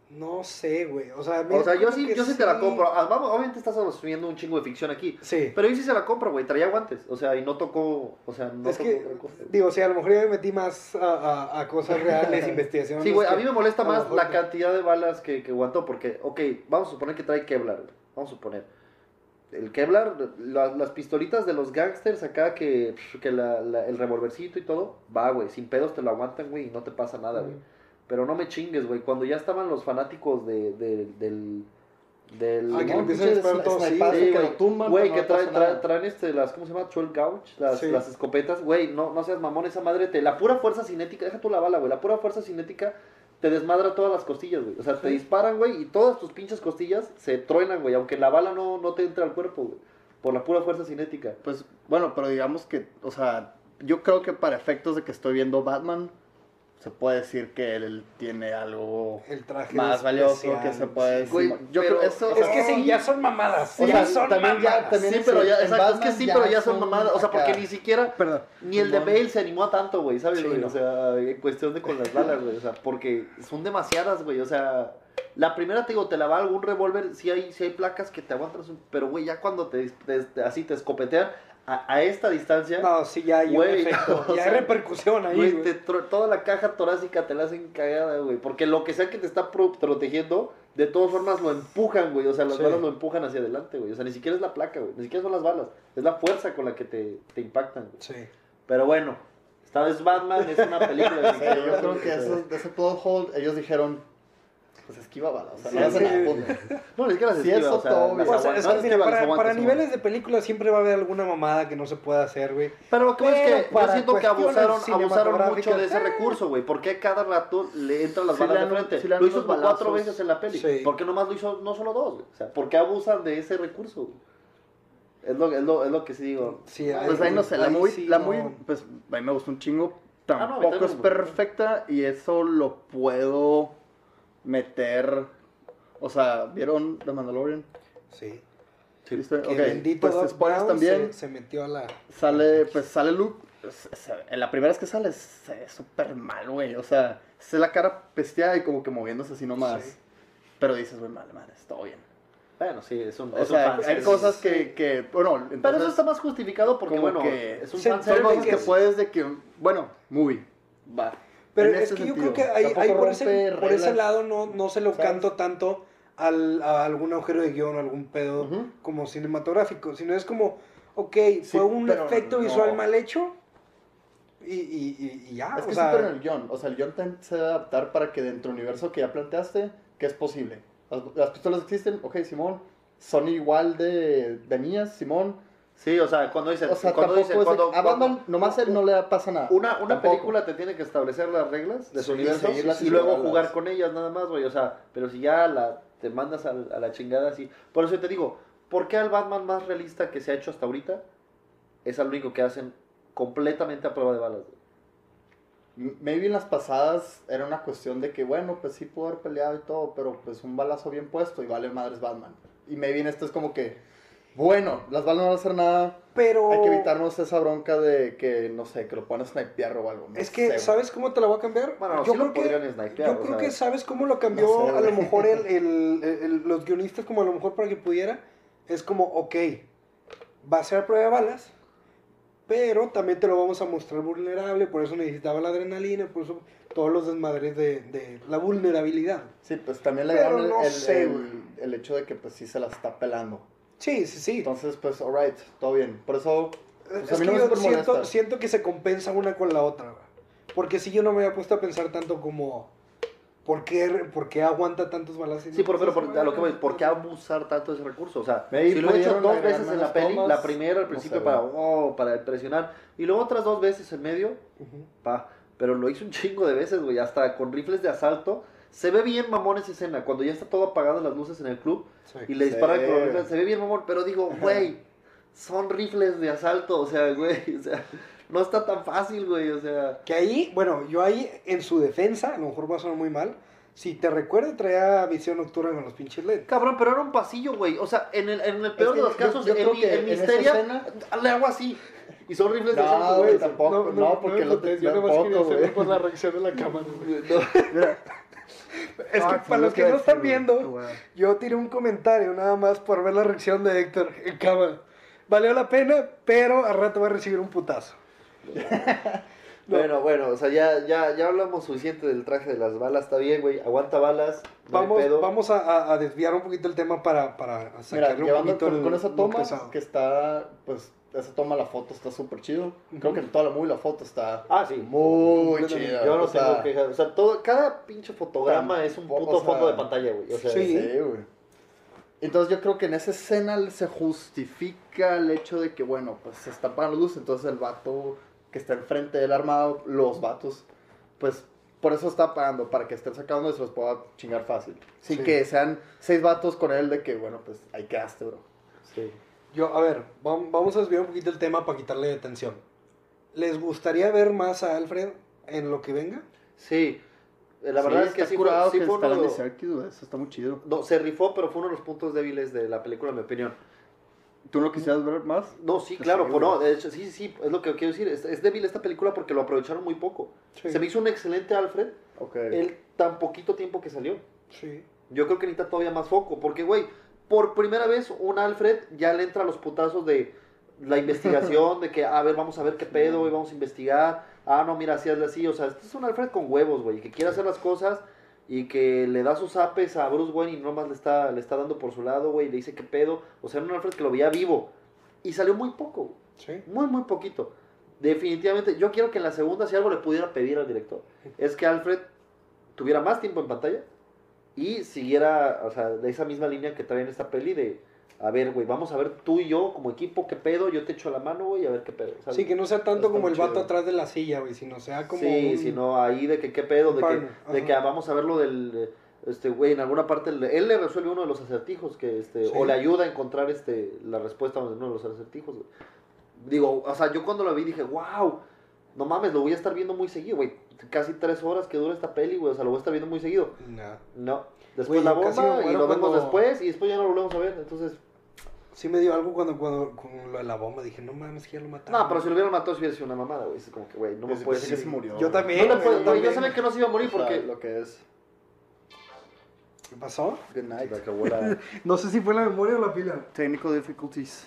Speaker 1: No sé, güey. O sea,
Speaker 2: O sea, yo sí, yo sí te la compro. Ah, vamos, obviamente estás asumiendo un chingo de ficción aquí.
Speaker 1: Sí.
Speaker 2: Pero yo sí se la compro, güey. Traía guantes. O sea, y no tocó. O sea, no
Speaker 1: es
Speaker 2: tocó
Speaker 1: que,
Speaker 2: otra cosa.
Speaker 1: digo, sí, a lo mejor yo me metí más a, a- a cosas reales, investigaciones.
Speaker 2: Sí, güey, a mí me molesta más
Speaker 1: mejor
Speaker 2: la cantidad de balas que, que aguantó. Porque, ok, vamos a suponer que trae Kevlar, güey. Vamos a suponer. el Kevlar, la- las pistolitas de los gangsters acá, que, que la- la- el revolvercito y todo, va, güey, sin pedos te lo aguantan, güey, y no te pasa nada, güey. Pero no me chingues, güey, cuando ya estaban los fanáticos de, de- del... del
Speaker 1: Ah, que empiezan a disparar todos, sí,
Speaker 2: Sí,
Speaker 3: que
Speaker 2: güey,
Speaker 3: lo tumban,
Speaker 2: Güey, que traen, traen, traen este, las, ¿cómo se llama? 12 gauge, las,
Speaker 1: Sí.
Speaker 2: las escopetas. Güey, no, no seas mamón, esa madre te... La pura fuerza cinética, deja tú la bala, güey, la pura fuerza cinética te desmadra todas las costillas, güey. O sea, te disparan, güey, y todas tus pinches costillas se truenan, güey, aunque la bala no, no te entre al cuerpo, güey. Por la pura fuerza cinética.
Speaker 3: Pues bueno, pero digamos que, o sea, yo creo que para efectos de que estoy viendo Batman, se puede decir que él tiene algo
Speaker 1: El traje
Speaker 3: más valioso
Speaker 1: especial,
Speaker 3: que se puede decir.
Speaker 2: Güey,
Speaker 3: yo
Speaker 2: pero-
Speaker 3: creo eso.
Speaker 1: Es que sí, ya son mamadas.
Speaker 3: Sí,
Speaker 1: ya
Speaker 3: sí,
Speaker 1: son
Speaker 3: también ya-
Speaker 1: mamadas.
Speaker 3: también
Speaker 2: Sí, pero ya, exacto, es que sí,
Speaker 3: ya
Speaker 2: pero ya son
Speaker 3: son
Speaker 2: mamadas. O sea, porque
Speaker 3: acá.
Speaker 2: ni siquiera...
Speaker 1: Perdón.
Speaker 2: Ni el de. Bale se animó a tanto, güey, ¿sabes,
Speaker 1: Sí,
Speaker 2: güey?
Speaker 1: no.
Speaker 2: O sea, en cuestión de con las balas, güey. O sea, porque son demasiadas, güey. O sea, la primera, te digo, te la va algún revólver, sí hay, sí hay placas que te aguantan, pero, güey, ya cuando te, te- te- así te escopetean a, a esta distancia,
Speaker 1: No, sí, ya hay un
Speaker 2: Güey,
Speaker 1: efecto. Ya
Speaker 2: sea,
Speaker 1: hay repercusión ahí,
Speaker 2: güey, te toda la caja torácica te la hacen cagada, güey. Porque lo que sea que te está pro- protegiendo, de todas formas lo empujan, güey. O sea, las
Speaker 1: Sí.
Speaker 2: balas lo empujan hacia adelante, güey. O sea, ni siquiera es la placa, güey. Ni siquiera son las balas. Es la fuerza con la que te, te impactan, güey.
Speaker 1: Sí.
Speaker 2: Pero bueno, esta vez Batman es una película
Speaker 3: Sí, yo creo que eso, de ese plot hold, ellos dijeron, pues esquiva balas. O sea,
Speaker 2: Sí,
Speaker 3: no hace
Speaker 2: sí.
Speaker 3: nada, punto.
Speaker 2: No, ni siquiera se
Speaker 3: Sí,
Speaker 2: esquiva,
Speaker 3: eso
Speaker 2: o sea,
Speaker 3: todo,
Speaker 2: las
Speaker 3: güey.
Speaker 1: O sea, es
Speaker 2: no
Speaker 1: que para, para niveles de película siempre va a haber alguna mamada que no se pueda hacer, güey.
Speaker 2: Pero lo que pasa es que yo siento que abusaron, abusaron mucho de ese recurso, güey. ¿Por qué cada rato le entran las balas de frente?
Speaker 3: dan
Speaker 2: lo hizo cuatro veces en la peli.
Speaker 1: Sí.
Speaker 2: ¿Por qué nomás lo hizo no solo dos, güey? O sea, ¿por qué abusan de ese recurso, güey? Es lo, es lo, es lo que sí digo.
Speaker 1: Sí,
Speaker 3: Pues ahí no sé, la
Speaker 1: sí
Speaker 3: la
Speaker 1: no.
Speaker 3: movie, pues a mí me gustó un chingo.
Speaker 2: Ah, no,
Speaker 3: Tampoco es perfecta y eso lo puedo meter. O sea, ¿vieron The Mandalorian?
Speaker 1: Sí.
Speaker 3: ¿Viste?
Speaker 1: Que
Speaker 3: Ok,
Speaker 1: bendito
Speaker 3: pues spoilers también.
Speaker 1: Se, se metió a la...
Speaker 3: Sale, pues sale Luke. En la primera vez que sale, se ve súper mal, güey. O sea, se ve la cara pesteada y como que moviéndose así nomás.
Speaker 1: Sí.
Speaker 3: Pero dices, güey, mal, madre, está bien.
Speaker 2: Bueno, sí, es un,
Speaker 3: O
Speaker 2: es un
Speaker 3: sea, hay
Speaker 2: fanservice.
Speaker 3: cosas que, que bueno, entonces,
Speaker 2: Pero eso está más justificado porque, bueno,
Speaker 3: que
Speaker 2: es un
Speaker 1: se-
Speaker 3: son
Speaker 2: fanservice.
Speaker 3: cosas que puedes de que, bueno, movie, va.
Speaker 1: Pero es que yo
Speaker 3: sentido.
Speaker 1: creo que ahí, por, ese, por ese lado no, no se lo
Speaker 3: ¿Sabes?
Speaker 1: canto tanto al, a algún agujero de guion o algún pedo
Speaker 3: Ujú.
Speaker 1: como cinematográfico, sino es como, ok,
Speaker 3: Sí,
Speaker 1: fue un efecto
Speaker 3: no.
Speaker 1: visual mal hecho y, y, y- ya,
Speaker 3: Es
Speaker 1: o
Speaker 3: que
Speaker 1: sea,
Speaker 3: en el guion. O sea, el guion se debe adaptar para que dentro del universo que ya planteaste, que es posible. Las, las pistolas existen, ok, Simón. Son igual de, de niñas, Simón.
Speaker 2: Sí, o sea, cuando dicen...
Speaker 3: O sea,
Speaker 2: cuando dicen, cuando,
Speaker 3: a Batman
Speaker 2: cuando-
Speaker 3: nomás a él no le pasa nada.
Speaker 2: Una, una película te tiene que establecer las reglas de su
Speaker 3: Sí,
Speaker 2: universo
Speaker 3: y
Speaker 2: y luego jugar con ellas nada más, güey. O sea, pero si ya la, te mandas al- a, la chingada así. Por eso te digo, ¿por qué al Batman más realista que se ha hecho hasta ahorita es al único que hacen completamente a prueba de balas? güey?
Speaker 3: Maybe en las pasadas era una cuestión de que, bueno, pues sí pudo haber peleado y todo, pero pues un balazo bien puesto y vale madres Batman. Y maybe en esto es como que, bueno, las balas no van a hacer nada.
Speaker 1: pero
Speaker 3: Hay que evitarnos esa bronca de que, no sé, que lo puedan snipear o algo. no
Speaker 1: es que,
Speaker 3: sé.
Speaker 1: ¿sabes cómo te la voy a cambiar?
Speaker 2: Bueno,
Speaker 1: yo
Speaker 2: sí
Speaker 1: creo
Speaker 2: lo
Speaker 1: que,
Speaker 2: podrían snipear.
Speaker 1: yo creo
Speaker 2: sea,
Speaker 1: que sabes cómo lo cambió
Speaker 3: No sé,
Speaker 1: a lo mejor el, el- el- el- los guionistas como a lo mejor para que pudiera, es como, ok, va a ser prueba de balas, pero también te lo vamos a mostrar vulnerable, por eso necesitaba la adrenalina, por eso todos los desmadres de, de la vulnerabilidad.
Speaker 3: Sí, pues también le dan el,
Speaker 1: no
Speaker 3: el- el hecho de que pues sí se la está pelando.
Speaker 1: Sí, sí, sí.
Speaker 3: Entonces, pues, alright, todo bien. Por eso, pues, a mí
Speaker 1: que
Speaker 3: no me
Speaker 1: siento,
Speaker 3: molesta.
Speaker 1: siento que se compensa una con la otra, güey. porque si yo no me había puesto a pensar tanto como, ¿por qué, por qué aguanta tantos balas?
Speaker 2: Sí, pero, pero por- a lo que voy, ¿por qué abusar tanto de ese recurso? O sea,
Speaker 3: Maybe
Speaker 2: si lo he hecho dos veces en la peli,
Speaker 3: tomas,
Speaker 2: la primera al
Speaker 3: no
Speaker 2: principio
Speaker 3: sé,
Speaker 2: para, oh, para impresionar, y luego otras dos veces en medio,
Speaker 1: Ujú.
Speaker 2: pa, pero lo hizo un chingo de veces, güey, hasta con rifles de asalto. Se ve bien mamón esa escena, cuando ya está todo apagado las luces en el club
Speaker 1: Sí.
Speaker 2: y le con los rifles, se ve bien mamón, pero digo, güey, son rifles de asalto, o sea, güey, o sea, no está tan fácil, güey, o sea...
Speaker 1: Que ahí, bueno, yo ahí en su defensa, a lo mejor va a sonar muy mal, si te recuerdo traía visión nocturna con los pinches LED.
Speaker 2: Cabrón, pero era un pasillo, güey. O sea, en el, en el peor
Speaker 3: que
Speaker 2: de los
Speaker 3: yo-
Speaker 2: casos,
Speaker 3: yo
Speaker 2: en,
Speaker 3: creo
Speaker 2: mi-
Speaker 3: que
Speaker 2: en
Speaker 3: en
Speaker 2: Misteria,
Speaker 3: escena-
Speaker 2: le hago así. Y son rifles de
Speaker 3: No,
Speaker 2: asalto,
Speaker 3: güey,
Speaker 2: güey.
Speaker 3: tampoco. no, porque lo te- tampoco, güey.
Speaker 1: por la reacción de la cámara. güey.
Speaker 3: Mira,
Speaker 1: Es que
Speaker 3: Ah, sí,
Speaker 1: para
Speaker 3: lo
Speaker 1: los
Speaker 3: que
Speaker 1: que no están viendo, yo tiré un comentario nada más por ver la reacción de Héctor en cámara. Valió la pena, pero al rato va a recibir un putazo.
Speaker 2: Bueno, bueno, o sea, ya, ya, ya hablamos suficiente del traje de las balas, está bien, güey, aguanta balas, no
Speaker 1: Vamos,
Speaker 2: pedo.
Speaker 1: vamos a, a- a desviar un poquito el tema para, para
Speaker 3: Mira,
Speaker 1: sacarle un
Speaker 3: llevando
Speaker 1: poquito
Speaker 3: con,
Speaker 1: el-
Speaker 3: con esa toma, que está, pues, esa toma, la foto está súper chido. Creo que en toda la movie la foto está
Speaker 2: Ah, sí.
Speaker 3: muy chida.
Speaker 2: Yo no
Speaker 3: o sea,
Speaker 2: tengo quejas, o sea, todo, cada pinche fotograma es un
Speaker 3: o
Speaker 2: puto
Speaker 3: sea,
Speaker 2: fondo de pantalla, güey, o sea,
Speaker 1: Sí.
Speaker 3: Sí, güey. Entonces yo creo que en esa escena se justifica el hecho de que, bueno, pues se está apagando la luz, entonces el vato que está enfrente del armado, los vatos, pues por eso está apagando, para que estén sacando y se los pueda chingar fácil. Sin
Speaker 1: Sí.
Speaker 3: que sean seis vatos con él de que, bueno, pues ahí quedaste, bro.
Speaker 2: sí.
Speaker 1: Yo, a ver, vam- vamos a desviar un poquito el tema para quitarle atención. ¿Les gustaría ver más a Alfred en lo que venga?
Speaker 2: Sí, Eh, la verdad es que
Speaker 3: está
Speaker 2: sí
Speaker 3: curado
Speaker 2: fue, sí
Speaker 3: que
Speaker 2: fue
Speaker 3: está
Speaker 2: uno de-
Speaker 3: eso está muy chido.
Speaker 2: no, se rifó, pero fue uno de los puntos débiles de la película, en mi opinión.
Speaker 3: ¿Tú no quisieras ver más?
Speaker 2: No, sí,
Speaker 3: Sí,
Speaker 2: claro,
Speaker 3: sí,
Speaker 2: pues no, de hecho, sí, sí, es lo que quiero decir, es, es débil esta película porque lo aprovecharon muy poco.
Speaker 1: Sí.
Speaker 2: Se me hizo un excelente Alfred,
Speaker 3: Ok.
Speaker 2: el tan poquito tiempo que salió.
Speaker 1: Sí.
Speaker 2: Yo creo que necesita todavía más foco, porque, güey, por primera vez un Alfred ya le entra a los putazos de la investigación, de que, a ver, vamos a ver qué pedo, y vamos a investigar. Ah, no, mira, así es así. O sea, este es un Alfred con huevos, güey, que quiere hacer las cosas y que le da sus apes a Bruce Wayne y nomás le está, le está dando por su lado, güey, y le dice qué pedo. O sea, era un Alfred que lo veía vivo. Y salió muy poco.
Speaker 1: Sí.
Speaker 2: Muy, muy poquito. Definitivamente, yo quiero que en la segunda, si algo le pudiera pedir al director, es que Alfred tuviera más tiempo en pantalla y siguiera, o sea, de esa misma línea que trae en esta peli de, a ver, güey, vamos a ver tú y yo como equipo, qué pedo, yo te echo la mano, güey, a ver qué pedo. ¿sabes?
Speaker 1: Sí, que no sea tanto
Speaker 3: Está
Speaker 1: como el vato
Speaker 3: chido.
Speaker 1: atrás de la silla, güey, sino sea como.
Speaker 2: sí,
Speaker 1: un-
Speaker 2: sino ahí de que qué pedo, de que, de que vamos a ver lo del, este, güey, en alguna parte, él, le resuelve uno de los acertijos, que, este,
Speaker 1: Sí.
Speaker 2: o le ayuda a encontrar, este, la respuesta a uno de los acertijos, güey. Digo, o sea, yo cuando lo vi dije, wow, no mames, lo voy a estar viendo muy seguido, güey. Casi tres horas que dura esta peli, güey, o sea, lo voy a estar viendo muy seguido.
Speaker 1: Nah.
Speaker 2: No. Después la bomba y lo vemos
Speaker 1: cuando-
Speaker 2: después y después ya no lo volvemos a ver, entonces...
Speaker 1: Sí me dio algo cuando, cuando con lo de la bomba dije, no mames, que ya lo mataron.
Speaker 2: No, pero si lo hubieran matado, si hubiera sido una mamada, güey. Es como que, güey, no me
Speaker 3: que
Speaker 2: decir
Speaker 3: se murió.
Speaker 1: Yo también.
Speaker 2: No puedo-
Speaker 1: yo
Speaker 2: güey, yo
Speaker 1: también.
Speaker 2: sabía que no se iba a morir
Speaker 3: O sea,
Speaker 2: porque...
Speaker 3: lo que es.
Speaker 1: ¿Qué pasó?
Speaker 3: Good night.
Speaker 1: No sé si fue la memoria o la pila.
Speaker 3: Technical difficulties.